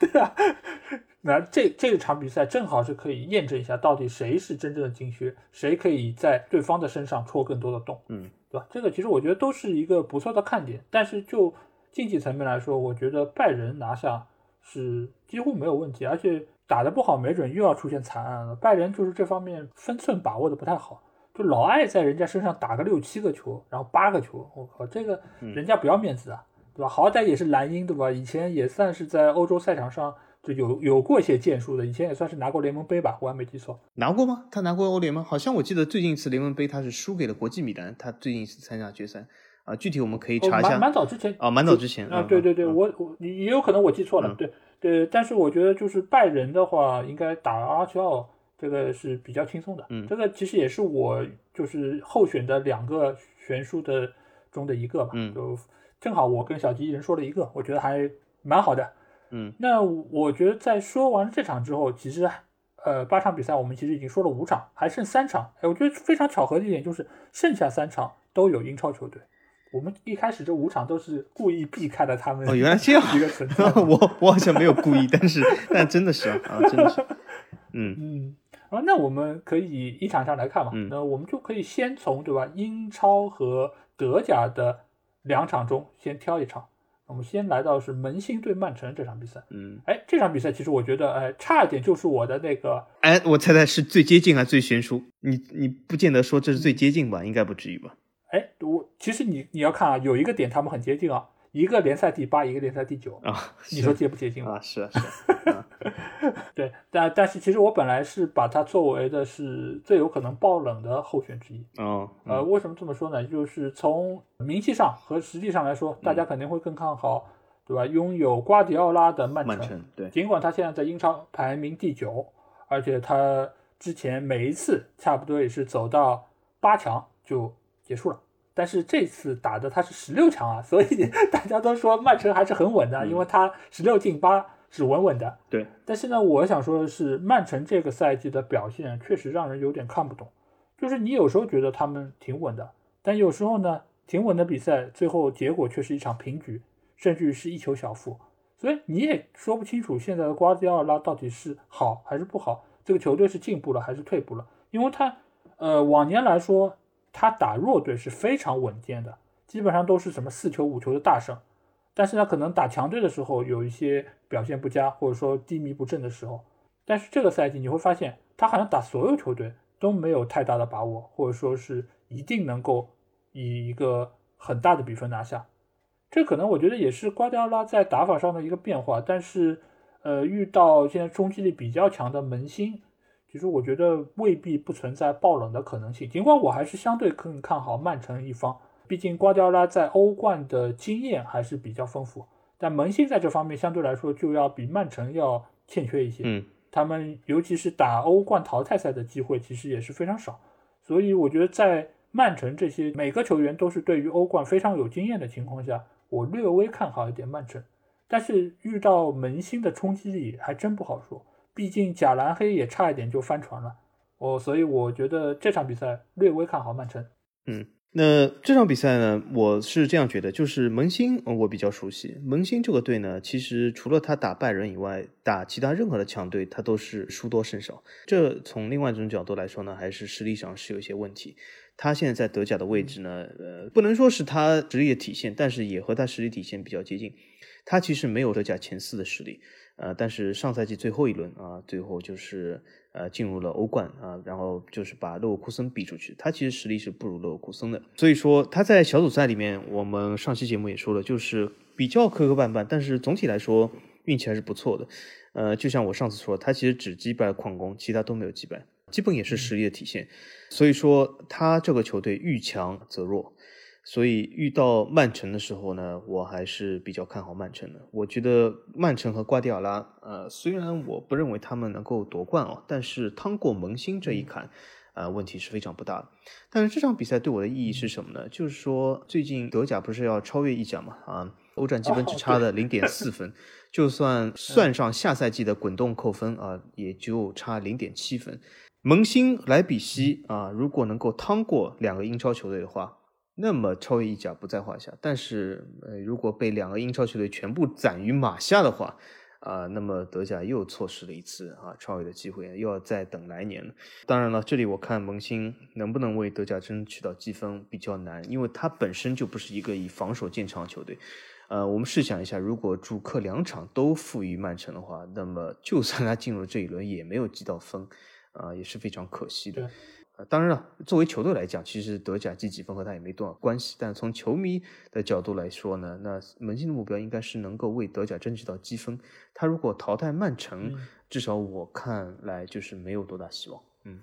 对啊。那这这场比赛正好是可以验证一下，到底谁是真正的金靴，谁可以在对方的身上戳更多的洞，嗯，对吧？这个其实我觉得都是一个不错的看点。但是就竞技层面来说，我觉得拜仁拿下是几乎没有问题，而且打得不好，没准又要出现惨案了。拜仁就是这方面分寸把握的不太好，就老爱在人家身上打个六七个球，然后八个球，我靠，这个人家不要面子啊，对吧？好歹也是蓝鹰，对吧？以前也算是在欧洲赛场上就有有过一些建树的，以前也算是拿过联盟杯吧，我还没记错。拿过吗？他拿过欧联吗？好像我记得最近一次联盟杯他是输给了国际米兰，他最近一次参加决赛啊，具体我们可以查一下。蛮蛮早之前啊，蛮早之前啊，对对对，嗯我我也有可能我记错了，嗯对对，但是我觉得就是拜仁的话，应该打阿齐奥这个是比较轻松的，嗯这个其实也是我就是候选的两个悬殊的中的一个吧，嗯就正好我跟小吉一人说了一个，我觉得还蛮好的。嗯，那我觉得在说完这场之后，其实呃八场比赛我们其实已经说了五场，还剩三场。哎，我觉得非常巧合的一点就是剩下三场都有英超球队。我们一开始这五场都是故意避开了他们哦原来这样一个存在。我我好像没有故意，但是但真的是啊，啊真的是，嗯嗯，啊，那我们可以一场一场来看嘛。嗯那我们就可以先从对吧英超和德甲的两场中先挑一场。我们先来到是门兴对曼城这场比赛。嗯，哎，这场比赛其实我觉得，哎，差一点就是我的那个哎，我猜猜是最接近还是最悬殊？你你不见得说这是最接近吧？应该不至于吧？哎，我其实你你要看啊，有一个点他们很接近啊，一个联赛第八，一个联赛第九，啊，你说接不接近？啊，是啊是啊，对，但但是其实我本来是把它作为的是最有可能爆冷的候选之一。哦，呃，为什么这么说呢？就是从名气上和实际上来说，大家肯定会更看好，对吧？拥有瓜迪奥拉的曼城，曼城对，尽管他现在在英超排名第九，而且他之前每一次差不多也是走到八强就结束了，但是这次打的他是十六强啊，所以 大家都说曼城还是很稳的，嗯因为他十六进八是稳稳的。对，但是呢，我想说的是，曼城这个赛季的表现确实让人有点看不懂，就是你有时候觉得他们挺稳的，但有时候呢，挺稳的比赛最后结果却是一场平局，甚至于是一球小负。所以你也说不清楚现在的瓜迪奥拉到底是好还是不好，这个球队是进步了还是退步了？因为他，呃，往年来说，他打弱队是非常稳健的，基本上都是什么四球五球的大胜。但是呢，可能打强队的时候有一些表现不佳，或者说低迷不振的时候。但是这个赛季你会发现，他好像打所有球队都没有太大的把握，或者说是一定能够以一个很大的比分拿下。这可能我觉得也是瓜迪奥拉在打法上的一个变化，但是，呃，遇到现在冲击力比较强的门兴，其实我觉得未必不存在爆冷的可能性。尽管我还是相对更看好曼城一方，毕竟瓜迪奥拉在欧冠的经验还是比较丰富，但门兴在这方面相对来说就要比曼城要欠缺一些。嗯他们尤其是打欧冠淘汰赛的机会其实也是非常少，所以我觉得在曼城这些每个球员都是对于欧冠非常有经验的情况下，我略微看好一点曼城。但是遇到门兴的冲击力还真不好说，毕竟贾兰黑也差一点就翻船了。我所以我觉得这场比赛略微看好曼城。嗯。那这场比赛呢，我是这样觉得，就是门兴，我比较熟悉。门兴这个队呢，其实除了他打拜仁以外，打其他任何的强队，他都是输多胜少。这从另外一种角度来说呢，还是实力上是有些问题。他现在在德甲的位置呢，呃，不能说是他实力的体现，但是也和他实力体现比较接近。他其实没有德甲前四的实力，呃，但是上赛季最后一轮啊，最后就是呃进入了欧冠啊，然后就是把勒沃库森逼出去。他其实实力是不如勒沃库森的，所以说他在小组赛里面，我们上期节目也说了，就是比较磕磕绊绊，但是总体来说运气还是不错的。呃，就像我上次说，他其实只击败了矿工，其他都没有击败，基本也是实力的体现。所以说他这个球队遇强则弱。所以遇到曼城的时候呢，我还是比较看好曼城的。我觉得曼城和瓜迪奥拉，呃，虽然我不认为他们能够夺冠哦，但是趟过门兴这一坎，呃，问题是非常不大的。但是这场比赛对我的意义是什么呢？就是说，最近德甲不是要超越意甲嘛？啊，欧战积分只差了零点四分，就算算上下赛季的滚动扣分啊，也就差零点七分。门兴、莱比锡啊，如果能够趟过两个英超球队的话，那么超越意甲不在话下，但是呃，如果被两个英超球队全部斩于马下的话，啊，那么德甲又错失了一次啊超越的机会，又要再等来年了。当然了，这里我看蒙辛能不能为德甲争取到积分比较难，因为他本身就不是一个以防守见长的球队。呃，我们试想一下，如果主客两场都负于曼城的话，那么就算他进入这一轮，也没有积到分，啊，也是非常可惜的。呃，当然了，作为球队来讲，其实德甲积几分和他也没多少关系。但从球迷的角度来说呢，那门兴的目标应该是能够为德甲争取到积分。他如果淘汰曼城，至少我看来就是没有多大希望。嗯，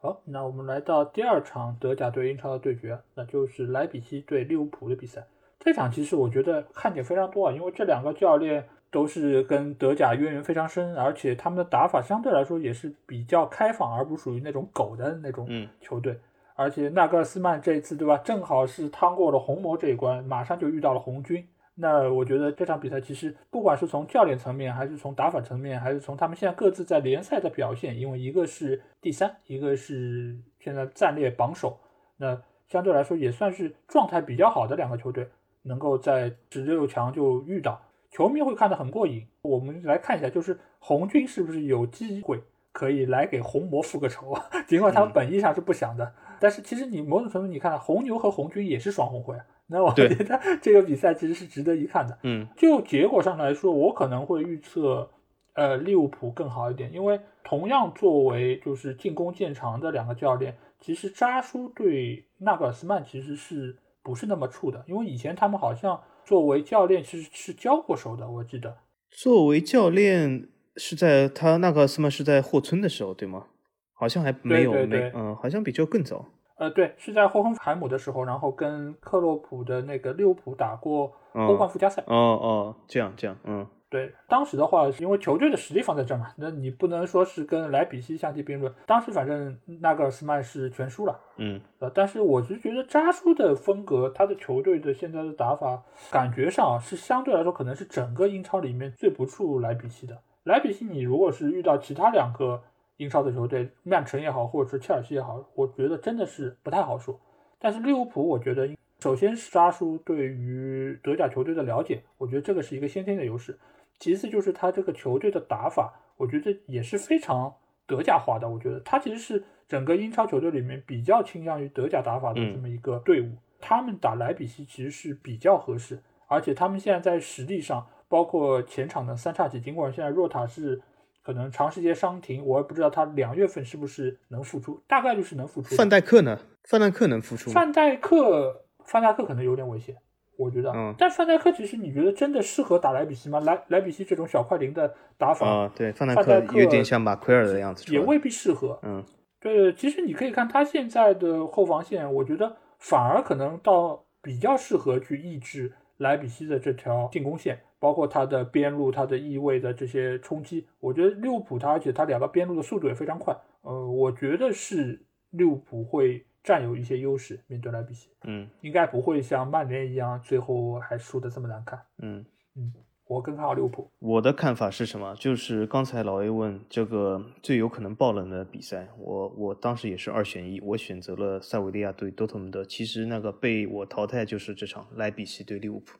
好，那我们来到第二场德甲对英超的对决，那就是莱比锡对利物浦的比赛。这场其实我觉得看点非常多啊，因为这两个教练。都是跟德甲渊源非常深，而且他们的打法相对来说也是比较开放，而不属于那种狗的那种球队。而且纳格尔斯曼这一次，对吧？正好是趟过了红魔这一关，马上就遇到了红军。那我觉得这场比赛其实不管是从教练层面，还是从打法层面，还是从他们现在各自在联赛的表现，因为一个是第三，一个是现在暂列榜首，那相对来说也算是状态比较好的两个球队，能够在十六强就遇到。球迷会看得很过瘾。我们来看一下，就是红军是不是有机会可以来给红魔复个仇？尽管他们本意上是不想的，但是其实你某种程度你看，红牛和红军也是双红会啊。那我觉得这个比赛其实是值得一看的。嗯，就结果上来说，我可能会预测，呃，利物浦更好一点，因为同样作为就是进攻见长的两个教练，其实扎叔对纳格尔斯曼其实是不是那么怵的？因为以前他们好像。作为教练其实是交过手的，我记得。作为教练是在他那个什么是在霍村的时候，对吗？好像还没有没嗯，好像比这更早。呃，对，是在霍亨海姆的时候，然后跟克洛普的那个利物浦打过欧冠附加赛。哦哦，这样这样，嗯。对，当时的话，因为球队的实力放在这嘛，那你不能说是跟莱比锡相提并论。当时反正纳格尔斯曼是全输了，嗯，呃，但是我是觉得扎叔的风格，他的球队的现在的打法，感觉上是相对来说可能是整个英超里面最不怵莱比锡的。莱比锡，你如果是遇到其他两个英超的球队，曼城也好，或者是切尔西也好，我觉得真的是不太好说。但是利物浦，我觉得首先是扎叔对于德甲球队的了解，我觉得这个是一个先天的优势。其次就是他这个球队的打法，我觉得也是非常德甲化的。我觉得他其实是整个英超球队里面比较倾向于德甲打法的这么一个队伍。他们打莱比锡其实是比较合适，而且他们现在在实力上，包括前场的三叉戟，尽管现在若塔是可能长时间伤停，我也不知道他两月份是不是能复出，大概率是能复出。范戴克呢？范戴克能复出？范戴克，范戴克可能有点危险。我觉得，嗯，但范戴克其实你觉得真的适合打莱比锡吗？莱莱比锡这种小快灵的打法啊，对，范戴克有点像马奎尔的样子，也未必适合。嗯，对，其实你可以看他现在的后防线，我觉得反而可能到比较适合去抑制莱比锡的这条进攻线，包括他的边路、他的翼位的这些冲击。我觉得利物浦他，而且他两个边路的速度也非常快。呃，我觉得是利物浦会。占有一些优势，面对莱比锡，嗯，应该不会像曼联一样，最后还输的这么难看，嗯嗯，我更看好利物浦。我的看法是什么？就是刚才老 A 问这个最有可能爆冷的比赛，我我当时也是二选一，我选择了塞维利亚对多特蒙德。其实那个被我淘汰就是这场莱比锡对利物浦。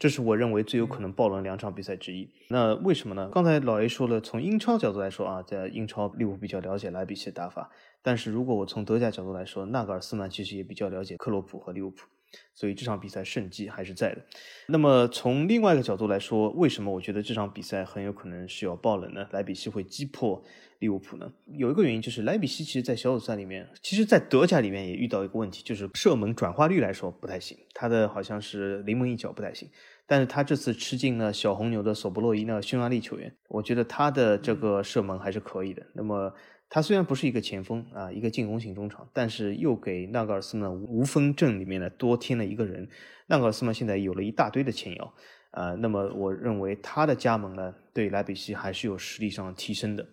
这是我认为最有可能爆冷两场比赛之一。那为什么呢？刚才老 A 说了，从英超角度来说啊，在英超利物浦比较了解莱比锡的打法。但是如果我从德甲角度来说，纳格尔斯曼其实也比较了解克洛普和利物浦，所以这场比赛胜机还是在的。那么从另外一个角度来说，为什么我觉得这场比赛很有可能是要爆冷呢？莱比锡会击破利物浦呢？有一个原因就是莱比锡其实，在小组赛里面，其实在德甲里面也遇到一个问题，就是射门转化率来说不太行，他的好像是临门一脚不太行。但是他这次吃进了小红牛的索布洛伊那匈牙利球员，我觉得他的这个射门还是可以的。那么。他虽然不是一个前锋啊，一个进攻型中场，但是又给纳格尔斯曼无锋阵里面呢多添了一个人。纳格尔斯曼现在有了一大堆的前腰啊，那么我认为他的加盟呢，对莱比锡还是有实力上提升的。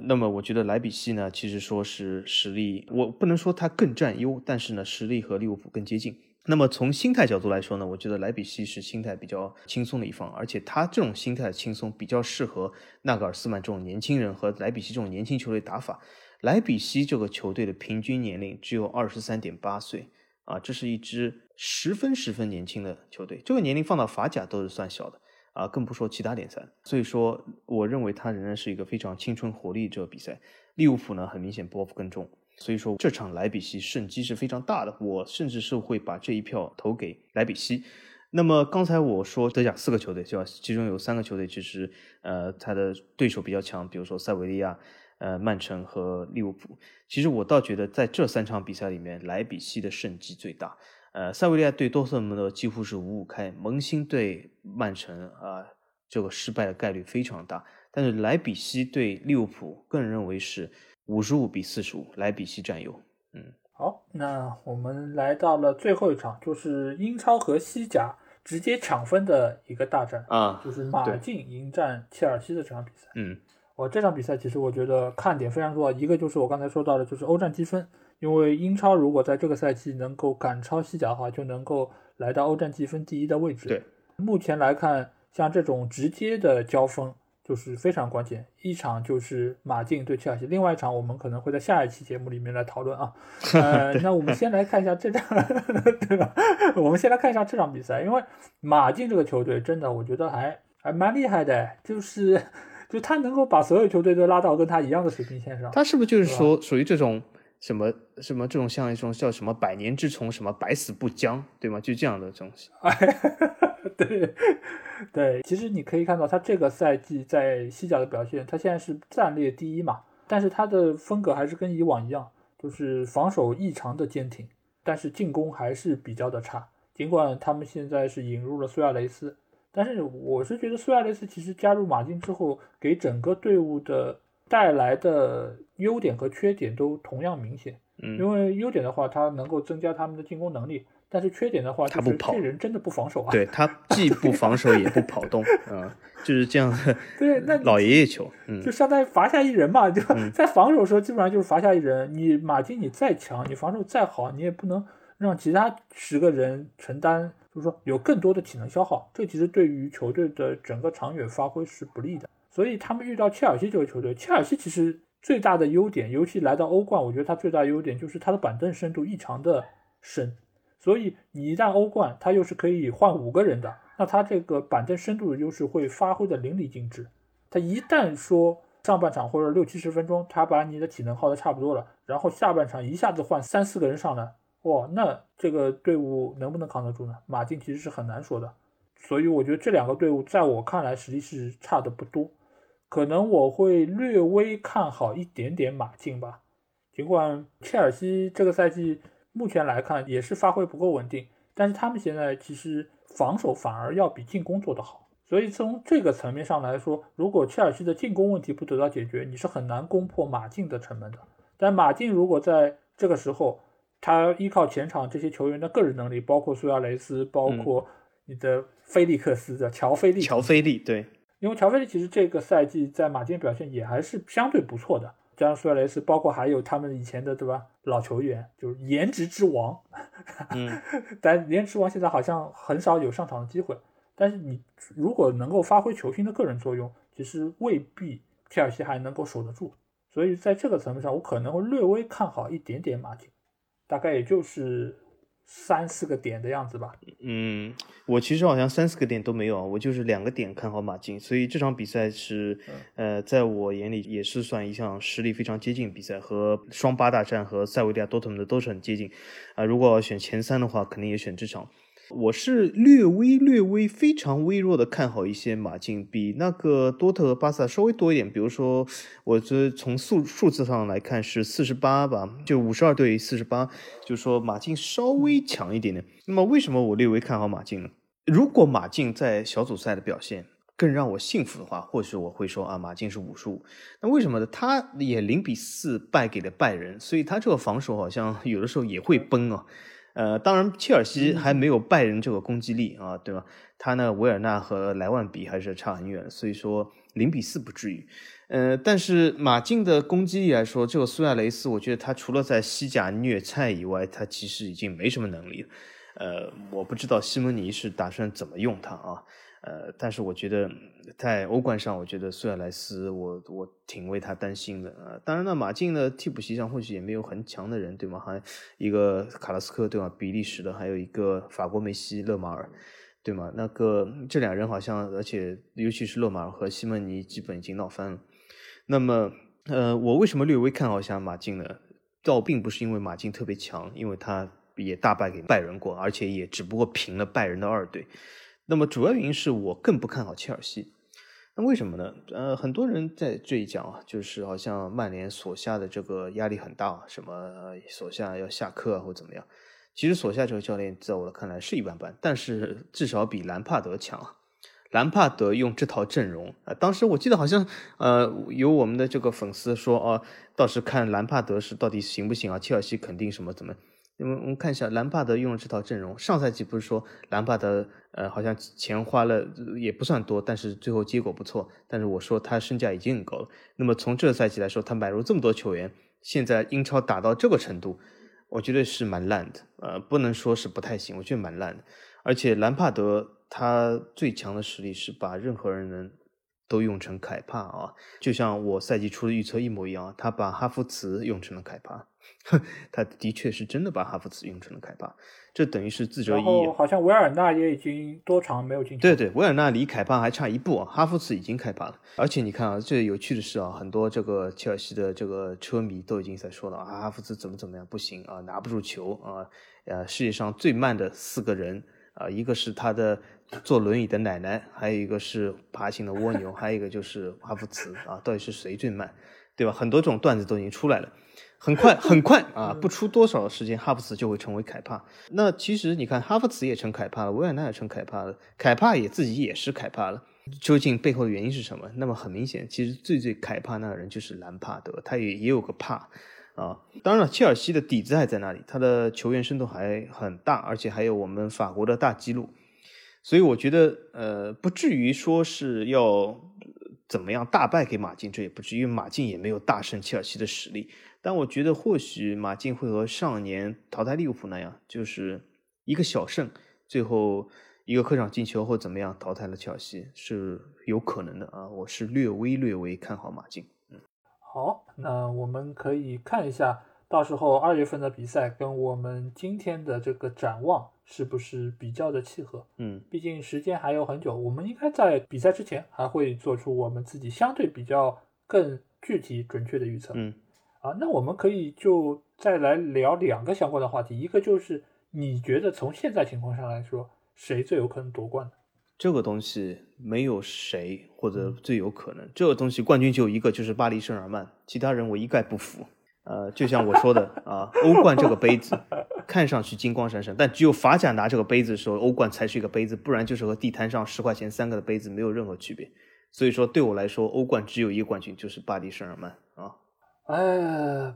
那么我觉得莱比锡呢，其实说是实力，我不能说他更占优，但是呢，实力和利物浦更接近。那么从心态角度来说呢，我觉得莱比锡是心态比较轻松的一方，而且他这种心态轻松比较适合纳格尔斯曼这种年轻人和莱比锡这种年轻球队打法。莱比锡这个球队的平均年龄只有二十三点八岁啊，这是一支十分十分年轻的球队。这个年龄放到法甲都是算小的啊，更不说其他联赛。所以说，我认为它仍然是一个非常青春活力这个比赛。利物浦呢，很明显包袱更重，所以说这场莱比锡胜机是非常大的。我甚至是会把这一票投给莱比锡。那么刚才我说德甲四个球队，对吧？其中有三个球队其实呃，他的对手比较强，比如说塞维利亚、呃曼城和利物浦。其实我倒觉得在这三场比赛里面，莱比锡的胜机最大。呃，塞维利亚对多特蒙德几乎是五五开，蒙辛对曼城啊，这个失败的概率非常大。但是莱比锡对利物浦，个人认为是五十五比四十五，莱比锡占优。嗯，好，那我们来到了最后一场，就是英超和西甲直接抢分的一个大战啊，就是马竞迎战切尔西的这场比赛。嗯，我这场比赛其实我觉得看点非常多，一个就是我刚才说到的，就是欧战积分。因为英超如果在这个赛季能够赶超西甲的话，就能够来到欧战积分第一的位置。对，目前来看，像这种直接的交锋就是非常关键。一场就是马竞对切尔西，另外一场我们可能会在下一期节目里面来讨论啊。呃，那我们先来看一下这场，对吧？我们先来看一下这场比赛，因为马竞这个球队真的，我觉得还还蛮厉害的，就是就他能够把所有球队都拉到跟他一样的水平线上。他是不是就是说属于这种？什么什么这种像一种叫什么百年之虫，什么百死不僵，对吗？就这样的东西。对对，其实你可以看到他这个赛季在西甲的表现，他现在是暂列第一嘛，但是他的风格还是跟以往一样，就是防守异常的坚挺，但是进攻还是比较的差。尽管他们现在是引入了苏亚雷斯，但是我是觉得苏亚雷斯其实加入马竞之后，给整个队伍的。带来的优点和缺点都同样明显，嗯，因为优点的话，它能够增加他们的进攻能力，但是缺点的话，他不跑，这人真的不防守啊，对他既不防守也不跑动，啊，就是这样的，对，那老爷爷球，嗯，就相当于罚下一人嘛，就在防守的时候基本上就是罚下一人，你马竞你再强，你防守再好，你也不能让其他十个人承担，就是说有更多的体能消耗，这其实对于球队的整个长远发挥是不利的。所以他们遇到切尔西这个球队，切尔西其实最大的优点，尤其来到欧冠，我觉得他最大的优点就是他的板凳深度异常的深。所以你一旦欧冠，他又是可以换五个人的，那他这个板凳深度的优势会发挥的淋漓尽致。他一旦说上半场或者六七十分钟，他把你的体能耗的差不多了，然后下半场一下子换三四个人上来，哇，那这个队伍能不能扛得住呢？马竞其实是很难说的。所以我觉得这两个队伍在我看来实力是差的不多。可能我会略微看好一点点马竞吧，尽管切尔西这个赛季目前来看也是发挥不够稳定，但是他们现在其实防守反而要比进攻做得好，所以从这个层面上来说，如果切尔西的进攻问题不得到解决，你是很难攻破马竞的城门的。但马竞如果在这个时候，他依靠前场这些球员的个人能力，包括苏亚雷斯，包括你的菲利克斯的乔菲利，乔菲利对。因为乔菲利其实这个赛季在马竞表现也还是相对不错的，加上苏亚雷斯，包括还有他们以前的对吧老球员，就是颜值之王。嗯，但颜值之王现在好像很少有上场的机会。但是你如果能够发挥球星的个人作用，其实未必切尔西还能够守得住。所以在这个层面上，我可能会略微看好一点点马竞，大概也就是。三四个点的样子吧。嗯，我其实好像三四个点都没有，我就是两个点看好马竞，所以这场比赛是，呃，在我眼里也是算一项实力非常接近比赛，和双八大战和塞维利亚、多特蒙德都是很接近。啊，如果选前三的话，肯定也选这场。我是略微略微非常微弱的看好一些马竞，比那个多特和巴萨稍微多一点。比如说，我觉得从数数字上来看是四十八吧，就五十二对四十八，就说马竞稍微强一点点。那么为什么我略微看好马竞呢？如果马竞在小组赛的表现更让我信服的话，或许我会说啊，马竞是五十五。那为什么呢？他也零比四败给了拜仁，所以他这个防守好像有的时候也会崩啊。呃，当然，切尔西还没有拜仁这个攻击力啊，对吧？他呢，维尔纳和莱万比还是差很远，所以说零比四不至于。呃，但是马竞的攻击力来说，这个苏亚雷斯，我觉得他除了在西甲虐菜以外，他其实已经没什么能力了。呃，我不知道西蒙尼是打算怎么用他啊。呃，但是我觉得在欧冠上，我觉得苏亚雷斯，我我挺为他担心的啊。当然了，马竞的替补席上或许也没有很强的人，对吗？还一个卡拉斯科，对吧？比利时的，还有一个法国梅西勒马尔。对吗？那个这俩人好像，而且尤其是勒马尔和西蒙尼，基本已经闹翻了。那么，呃，我为什么略微看好一下马竞呢？倒并不是因为马竞特别强，因为他也大败给拜仁过，而且也只不过平了拜仁的二队。那么主要原因是我更不看好切尔西。那为什么呢？呃，很多人在这一讲啊，就是好像曼联所下的这个压力很大，什么所下要下课啊或怎么样。其实索下这个教练在我的看来是一般般，但是至少比兰帕德强。兰帕德用这套阵容啊，当时我记得好像呃有我们的这个粉丝说啊，倒是看兰帕德是到底行不行啊？切尔西肯定什么怎么？因为我们看一下兰帕德用了这套阵容，上赛季不是说兰帕德呃好像钱花了也不算多，但是最后结果不错。但是我说他身价已经很高了。那么从这个赛季来说，他买入这么多球员，现在英超打到这个程度。我觉得是蛮烂的，呃，不能说是不太行，我觉得蛮烂的。而且兰帕德他最强的实力是把任何人能都用成凯帕啊，就像我赛季初的预测一模一样，他把哈弗茨用成了凯帕。他的确是真的把哈弗茨用成了凯帕，这等于是自折翼。然好像维尔纳也已经多长没有进球。对对，维尔纳离凯帕还差一步，哈弗茨已经凯帕了。而且你看啊，最有趣的是啊，很多这个切尔西的这个车迷都已经在说了啊，哈弗茨怎么怎么样不行啊，拿不住球啊，呃，世界上最慢的四个人啊，一个是他的坐轮椅的奶奶，还有一个是爬行的蜗牛，还有一个就是哈弗茨啊，到底是谁最慢，对吧？很多这种段子都已经出来了。很快，很快啊！不出多少时间，哈弗茨就会成为凯帕。那其实你看，哈弗茨也成凯帕了，维尔纳也成凯帕了，凯帕也自己也是凯帕了。究竟背后的原因是什么？那么很明显，其实最最凯帕那个人就是兰帕德，他也也有个帕啊。当然了，切尔西的底子还在那里，他的球员深度还很大，而且还有我们法国的大基路，所以我觉得呃，不至于说是要怎么样大败给马竞，这也不至于，因为马竞也没有大胜切尔西的实力。但我觉得或许马竞会和上年淘汰利物浦那样，就是一个小胜，最后一个客场进球或怎么样淘汰了切尔西是有可能的啊！我是略微略微看好马竞。嗯，好，那我们可以看一下，到时候二月份的比赛跟我们今天的这个展望是不是比较的契合？嗯，毕竟时间还有很久，我们应该在比赛之前还会做出我们自己相对比较更具体准确的预测。嗯。啊，那我们可以就再来聊两个相关的话题，一个就是你觉得从现在情况上来说，谁最有可能夺冠这个东西没有谁或者最有可能，这个东西冠军就一个，就是巴黎圣日耳曼，其他人我一概不服。呃，就像我说的啊，欧冠这个杯子看上去金光闪闪，但只有法甲拿这个杯子的时候，欧冠才是一个杯子，不然就是和地摊上十块钱三个的杯子没有任何区别。所以说，对我来说，欧冠只有一个冠军，就是巴黎圣日耳曼啊。哎，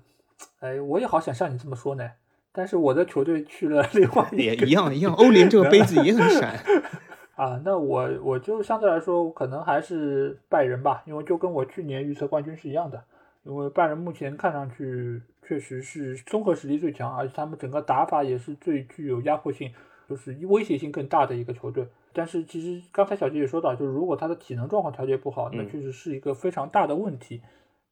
哎，我也好想像你这么说呢，但是我的球队去了 另外也一样一样，欧联这个杯子也很闪 啊。那我我就相对来说，可能还是拜仁吧，因为就跟我去年预测冠军是一样的。因为拜仁目前看上去确实是综合实力最强，而且他们整个打法也是最具有压迫性，就是威胁性更大的一个球队。但是其实刚才小杰也说到，就是如果他的体能状况调节不好，那确实是一个非常大的问题。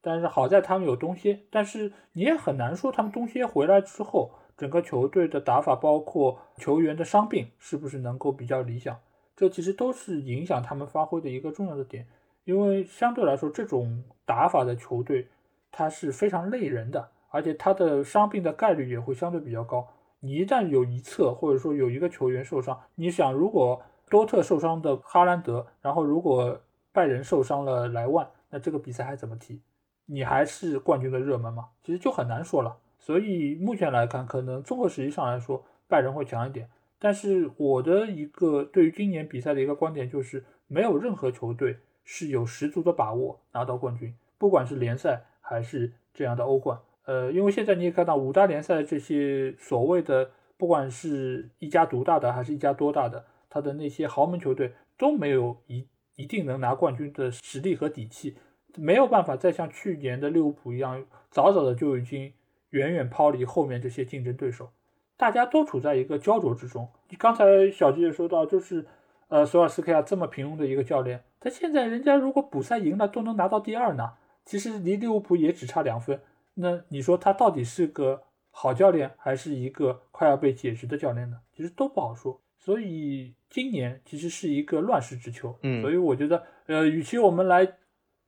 但是好在他们有东歇，但是你也很难说他们东歇回来之后，整个球队的打法，包括球员的伤病，是不是能够比较理想？这其实都是影响他们发挥的一个重要的点。因为相对来说，这种打法的球队，它是非常累人的，而且他的伤病的概率也会相对比较高。你一旦有一侧或者说有一个球员受伤，你想，如果多特受伤的哈兰德，然后如果拜仁受伤了莱万，那这个比赛还怎么踢？你还是冠军的热门吗？其实就很难说了。所以目前来看，可能综合实际上来说，拜仁会强一点。但是我的一个对于今年比赛的一个观点就是，没有任何球队是有十足的把握拿到冠军，不管是联赛还是这样的欧冠。呃，因为现在你也看到五大联赛这些所谓的，不管是一家独大的还是一家多大的，他的那些豪门球队都没有一一定能拿冠军的实力和底气。没有办法再像去年的利物浦一样，早早的就已经远远抛离后面这些竞争对手，大家都处在一个焦灼之中。你刚才小吉也说到，就是呃，索尔斯克亚这么平庸的一个教练，他现在人家如果补赛赢了，都能拿到第二呢，其实离利物浦也只差两分。那你说他到底是个好教练，还是一个快要被解职的教练呢？其实都不好说。所以今年其实是一个乱世之秋，嗯所以我觉得，呃，与其我们来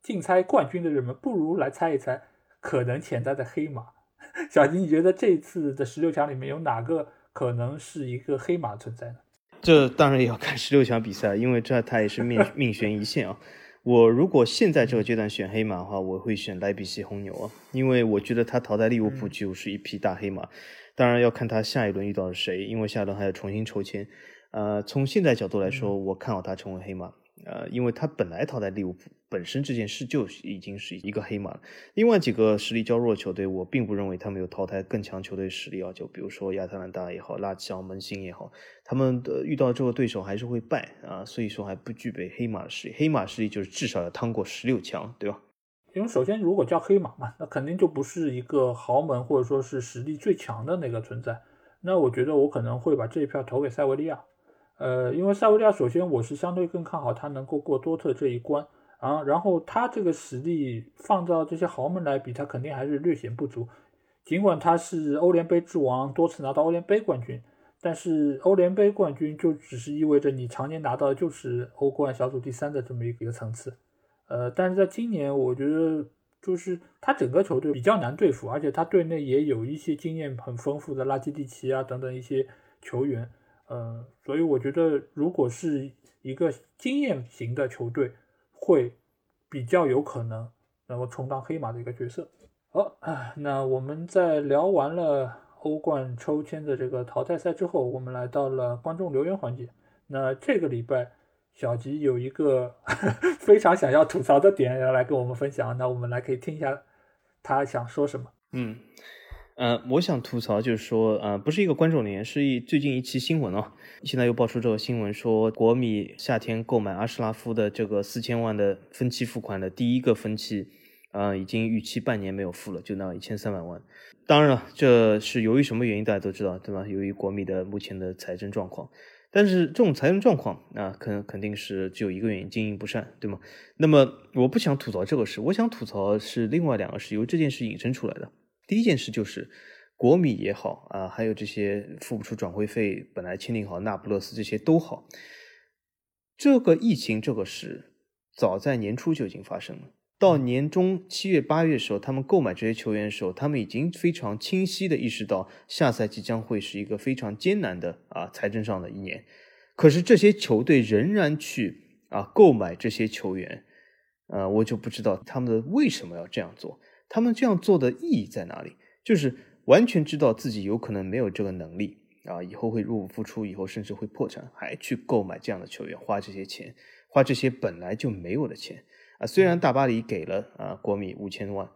竞猜冠军的人们，不如来猜一猜可能潜在的黑马。小金，你觉得这次的十六强里面有哪个可能是一个黑马存在呢？这当然也要看十六强比赛，因为这他也是命 命悬一线啊。我如果现在这个阶段选黑马的话，我会选莱比锡红牛啊，因为我觉得他淘汰利物浦就是一匹大黑马。当然要看他下一轮遇到了谁，因为下一轮还要重新抽签。呃，从现在角度来说，我看好他成为黑马。呃，因为他本来淘汰利物浦本身这件事就已经是一个黑马了。另外几个实力较弱的球队，我并不认为他们有淘汰更强球队实力啊，就比如说亚特兰大也好，拉齐奥门兴也好，他们的遇到这个对手还是会败啊，所以说还不具备黑马的实力。黑马实力就是至少要趟过十六强，对吧？因为首先，如果叫黑马嘛，那肯定就不是一个豪门或者说是实力最强的那个存在。那我觉得我可能会把这一票投给塞维利亚。呃，因为塞维利亚首先我是相对更看好他能够过多特这一关啊，然后他这个实力放到这些豪门来比，他肯定还是略显不足。尽管他是欧联杯之王，多次拿到欧联杯冠军，但是欧联杯冠军就只是意味着你常年拿到的就是欧冠小组第三的这么一个层次。呃，但是在今年，我觉得就是他整个球队比较难对付，而且他队内也有一些经验很丰富的拉基蒂奇啊等等一些球员。呃，所以我觉得，如果是一个经验型的球队，会比较有可能能够充当黑马的一个角色。好啊，那我们在聊完了欧冠抽签的这个淘汰赛之后，我们来到了观众留言环节。那这个礼拜，小吉有一个 非常想要吐槽的点要来跟我们分享，那我们来可以听一下他想说什么。嗯，呃，我想吐槽就是说，呃，不是一个观众留言，是一最近一期新闻啊。现在又爆出这个新闻，说国米夏天购买阿什拉夫的这个四千万的分期付款的第一个分期，呃，已经逾期半年没有付了，就那一千三百万。当然了，这是由于什么原因，大家都知道，对吧？由于国米的目前的财政状况。但是这种财政状况啊，肯肯定是只有一个原因，经营不善，对吗？那么我不想吐槽这个事，我想吐槽是另外两个事，由这件事引申出来的。第一件事就是国米也好啊，还有这些付不出转会费，本来签订好那不勒斯这些都好，这个疫情这个事早在年初就已经发生了。到年中七月八月的时候，他们购买这些球员的时候，他们已经非常清晰的意识到下赛季将会是一个非常艰难的啊财政上的一年。可是这些球队仍然去啊购买这些球员，呃，我就不知道他们为什么要这样做。他们这样做的意义在哪里？就是完全知道自己有可能没有这个能力啊，以后会入不敷出，以后甚至会破产，还去购买这样的球员，花这些钱，花这些本来就没有的钱啊。虽然大巴黎给了啊国米五千万，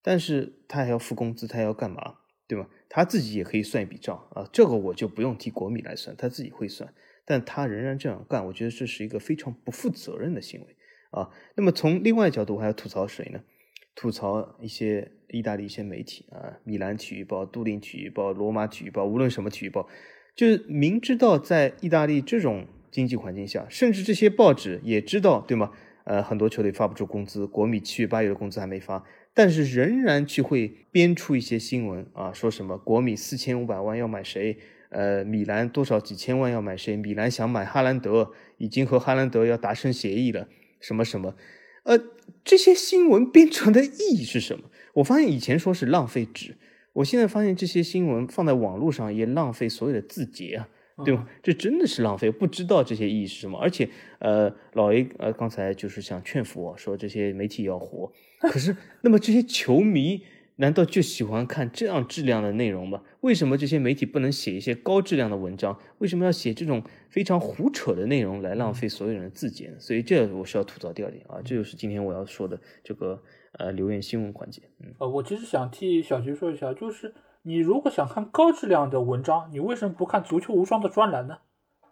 但是他还要付工资，他要干嘛？对吗？他自己也可以算一笔账啊，这个我就不用替国米来算，他自己会算，但他仍然这样干，我觉得这是一个非常不负责任的行为啊。那么从另外角度，我还要吐槽谁呢？吐槽一些意大利一些媒体啊，米兰体育报、都灵体育报、罗马体育报，无论什么体育报，就明知道在意大利这种经济环境下，甚至这些报纸也知道，对吗？呃，很多球队发不出工资，国米七月八月的工资还没发，但是仍然去会编出一些新闻啊，说什么国米四千五百万要买谁，呃，米兰多少几千万要买谁，米兰想买哈兰德，已经和哈兰德要达成协议了，什么什么。呃，这些新闻编出来的意义是什么？我发现以前说是浪费纸，我现在发现这些新闻放在网络上也浪费所有的字节啊，对吗？这真的是浪费，不知道这些意义是什么。而且，呃，老 A 呃刚才就是想劝服我说这些媒体要活，可是那么这些球迷难道就喜欢看这样质量的内容吗？为什么这些媒体不能写一些高质量的文章？为什么要写这种非常胡扯的内容来浪费所有人的字节？所以这我是要吐槽第二点啊，这就是今天我要说的这个呃留言新闻环节。嗯，呃，我其实想替小徐说一下，就是你如果想看高质量的文章，你为什么不看足球无双的专栏呢？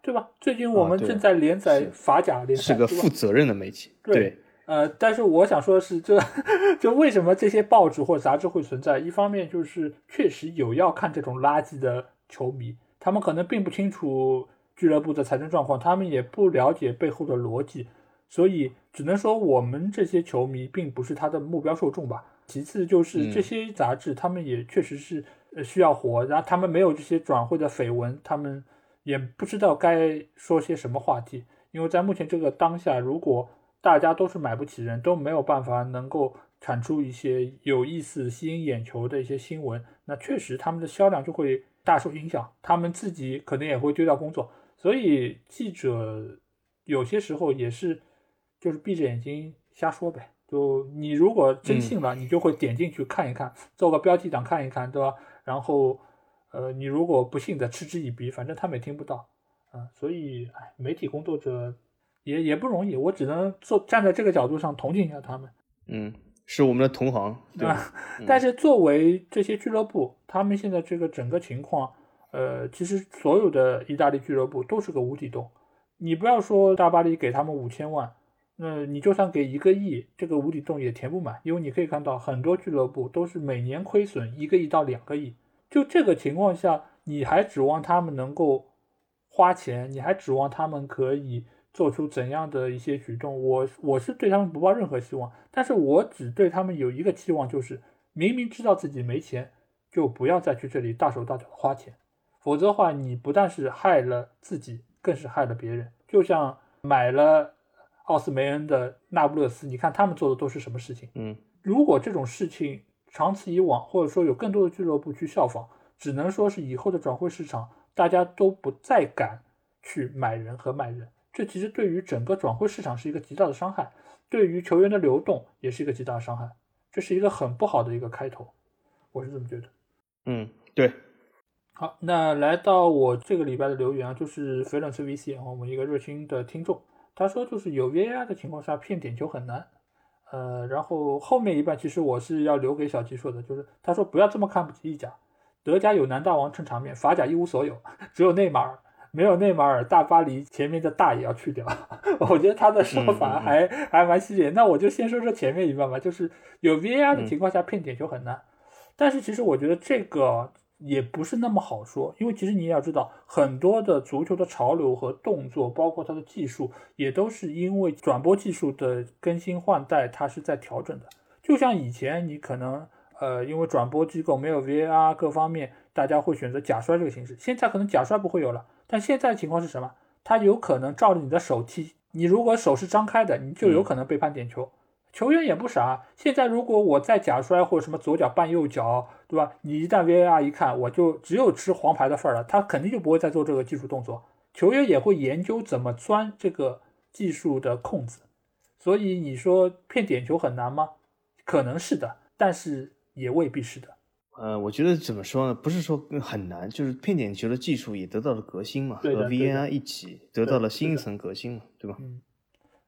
对吧？最近我们正在连载法甲联赛，是个负责任的媒体。对呃，但是我想说的是，这就为什么这些报纸或杂志会存在？一方面就是确实有要看这种垃圾的球迷，他们可能并不清楚俱乐部的财政状况，他们也不了解背后的逻辑，所以只能说我们这些球迷并不是他的目标受众吧。其次就是嗯这些杂志，他们也确实是呃需要活，然后他们没有这些转会的绯闻，他们也不知道该说些什么话题。因为在目前这个当下，如果大家都是买不起人，都没有办法能够产出一些有意思、吸引眼球的一些新闻，那确实他们的销量就会大受影响，他们自己可能也会丢掉工作。所以记者有些时候也是就是闭着眼睛瞎说呗。就你如果真信了，你就会点进去看一看，做个标题党看一看，对吧？然后，呃，你如果不信的，嗤之以鼻，反正他们也听不到。啊，所以，哎，媒体工作者也也不容易，我只能做站在这个角度上同情一下他们。嗯，是我们的同行，对吧？但是作为这些俱乐部，他们现在这个整个情况，呃，其实所有的意大利俱乐部都是个无底洞。你不要说大巴黎给他们五千万，那你就算给一个亿，这个无底洞也填不满，因为你可以看到很多俱乐部都是每年亏损一个亿到两个亿。就这个情况下，你还指望他们能够？花钱，你还指望他们可以做出怎样的一些举动？我我是对他们不抱任何希望，但是我只对他们有一个期望，就是明明知道自己没钱，就不要再去这里大手大脚的花钱，否则的话，你不但是害了自己，更是害了别人。就像买了奥斯梅恩的那不勒斯，你看他们做的都是什么事情？嗯，如果这种事情长此以往，或者说有更多的俱乐部去效仿，只能说是以后的转会市场。大家都不再敢去买人和卖人，这其实对于整个转会市场是一个极大的伤害，对于球员的流动也是一个极大的伤害，这是一个很不好的一个开头，我是这么觉得。嗯，对。好，那来到我这个礼拜的留言啊，就是肥伦斯 VC 啊，我们一个热心的听众，他说就是有 VAR 的情况下骗点球很难，呃，然后后面一半其实我是要留给小吉说的，就是他说不要这么看不起意甲。德甲有南大王撑场面，法甲一无所有，只有内马尔，没有内马尔，大巴黎前面的大也要去掉。我觉得他的说法还还蛮犀利。那我就先说说前面一半吧，就是有 VAR 的情况下骗点球很难，但是其实我觉得这个也不是那么好说，因为其实你也要知道，很多的足球的潮流和动作，包括它的技术，也都是因为转播技术的更新换代，它是在调整的。就像以前你可能。呃，因为转播机构没有 VAR，各方面大家会选择假摔这个形式。现在可能假摔不会有了，但现在情况是什么？他有可能照着你的手踢，你如果手是张开的，你就有可能被判点球。球员也不傻，现在如果我再假摔或者什么左脚绊右脚，对吧？你一旦 VAR 一看，我就只有吃黄牌的份儿了，他肯定就不会再做这个技术动作。球员也会研究怎么钻这个技术的空子。所以你说骗点球很难吗？可能是的，但是。也未必是的，呃，我觉得怎么说呢？不是说很难，就是骗点球的技术也得到了革新嘛，和 VAR 一起得到了新一层革新嘛，对吧？嗯，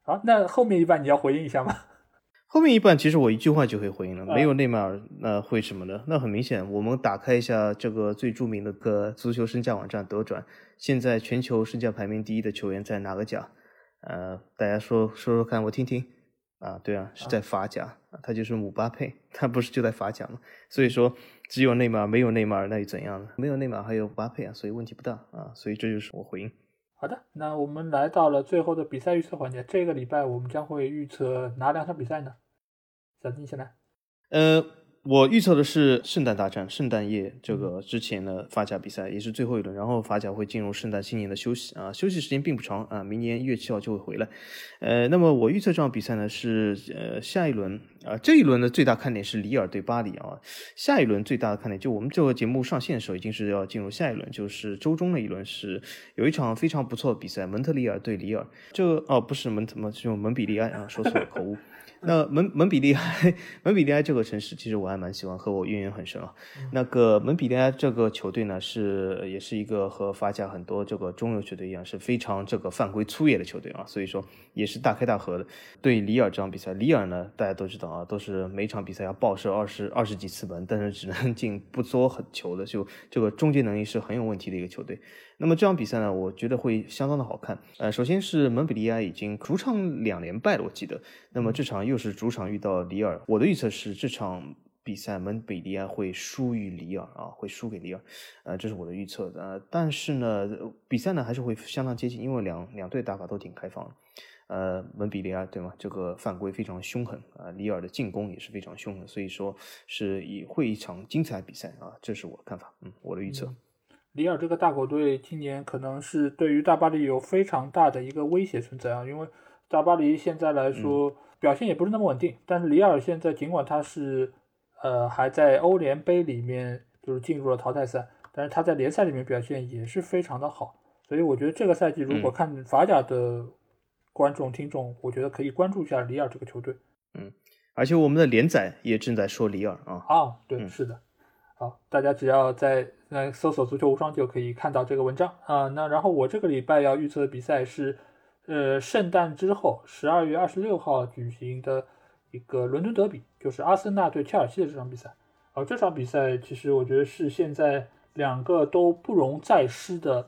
好，那后面一半你要回应一下吗？后面一半其实我一句话就可以回应了，没有内马尔，那会什么呢？那很明显，我们打开一下这个最著名的个足球身价网站德转，现在全球身价排名第一的球员在哪个甲？呃，大家说说说看，我听听。啊，对啊，是在法甲，他就是姆巴佩，他不是就在法甲吗？所以说，只有内马尔没有内马尔，那又怎样呢？没有内马尔还有姆巴佩啊，所以问题不大啊。所以这就是我回应。好的，那我们来到了最后的比赛预测环节，这个礼拜我们将会预测哪两场比赛呢？小金先来。呃。我预测的是圣诞大战，圣诞夜这个之前的法甲比赛也是最后一轮，然后法甲会进入圣诞新年的休息啊，休息时间并不长啊，明年一月七号就会回来。呃，那么我预测这场比赛呢是呃下一轮啊，这一轮的最大看点是里尔对巴黎啊，下一轮最大的看点就我们这个节目上线的时候已经是要进入下一轮，就是周中的一轮是有一场非常不错的比赛，蒙特利尔对里尔，这哦不是蒙怎么就蒙彼利埃啊，说错了口误。那蒙蒙彼利埃，蒙彼利埃这个城市，其实我还蛮喜欢，和我渊源很深啊。那个蒙彼利埃这个球队呢，是也是一个和法甲很多这个中游球队一样，是非常这个犯规粗野的球队啊。所以说也是大开大合的。对里尔这场比赛，里尔呢大家都知道啊，都是每场比赛要爆射二十二十几次门，但是只能进不多很球的，就这个终结能力是很有问题的一个球队。那么这场比赛呢，我觉得会相当的好看。呃，首先是蒙彼利埃已经主场两连败了，我记得。那么这场又是主场遇到里尔，我的预测是这场比赛蒙彼利埃会输于里尔啊，会输给里尔。呃，这是我的预测。呃，但是呢，比赛呢还是会相当接近，因为两两队打法都挺开放。呃，蒙彼利埃对吗？这个犯规非常凶狠啊，里尔的进攻也是非常凶狠，所以说是以会一场精彩比赛啊，这是我的看法。嗯，我的预测。里尔这个大狗队今年可能是对于大巴黎有非常大的一个威胁存在啊，因为大巴黎现在来说表现也不是那么稳定，但是里尔现在尽管他是呃还在欧联杯里面就是进入了淘汰赛，但是他在联赛里面表现也是非常的好，所以我觉得这个赛季如果看法甲的观众听众，我觉得可以关注一下里尔这个球队。嗯，而且我们的连载也正在说里尔啊。啊，对，是的。好，大家只要在来搜索“足球无双”就可以看到这个文章啊。那然后我这个礼拜要预测的比赛是，呃，圣诞之后十二月二十六号举行的一个伦敦德比，就是阿森纳对切尔西的这场比赛。而这场比赛其实我觉得是现在两个都不容再失的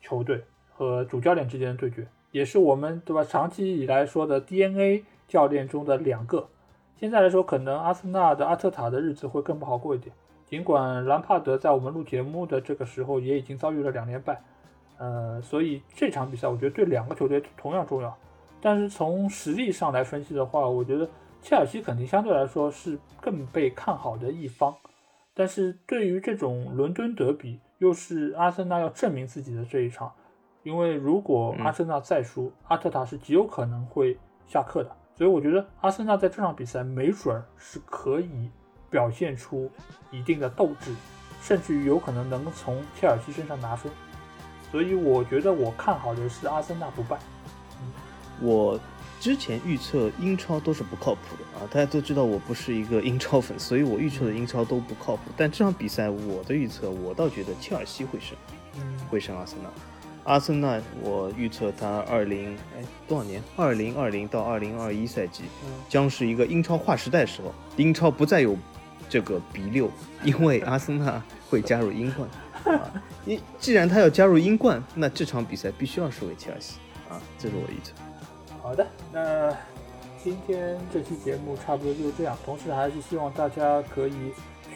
球队和主教练之间的对决，也是我们对吧长期以来说的 DNA 教练中的两个。现在来说，可能阿森纳的阿特塔的日子会更不好过一点。尽管兰帕德在我们录节目的这个时候也已经遭遇了两连败，呃，所以这场比赛我觉得对两个球队同样重要。但是从实力上来分析的话，我觉得切尔西肯定相对来说是更被看好的一方。但是对于这种伦敦德比，又是阿森纳要证明自己的这一场，因为如果阿森纳再输，阿特塔是极有可能会下课的。所以我觉得阿森纳在这场比赛没准儿是可以。表现出一定的斗志，甚至于有可能能从切尔西身上拿分，所以我觉得我看好的是阿森纳不败。我之前预测英超都是不靠谱的啊，大家都知道我不是一个英超粉，所以我预测的英超都不靠谱。但这场比赛我的预测，我倒觉得切尔西会胜，会胜阿森纳。阿森纳，我预测他二零哎多少年？二零二零到二零二一赛季将是一个英超划时代时候，英超不再有。这个 B 六，因为阿森纳会加入英冠啊！你既然他要加入英冠，那这场比赛必须要输给切尔西啊！这是我预测。好的，那今天这期节目差不多就这样。同时，还是希望大家可以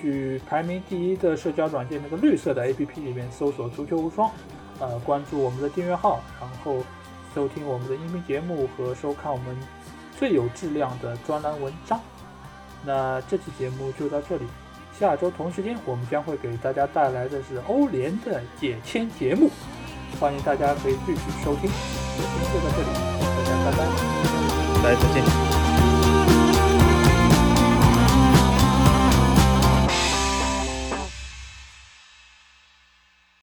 去排名第一的社交软件那个绿色的 APP 里面搜索“足球无双”，呃，关注我们的订阅号，然后收听我们的音频节目和收看我们最有质量的专栏文章。那这期节目就到这里，下周同时间我们将会给大家带来的是欧联的解签节目，欢迎大家可以继续收听。今天就到这里，大家拜拜，大家再见。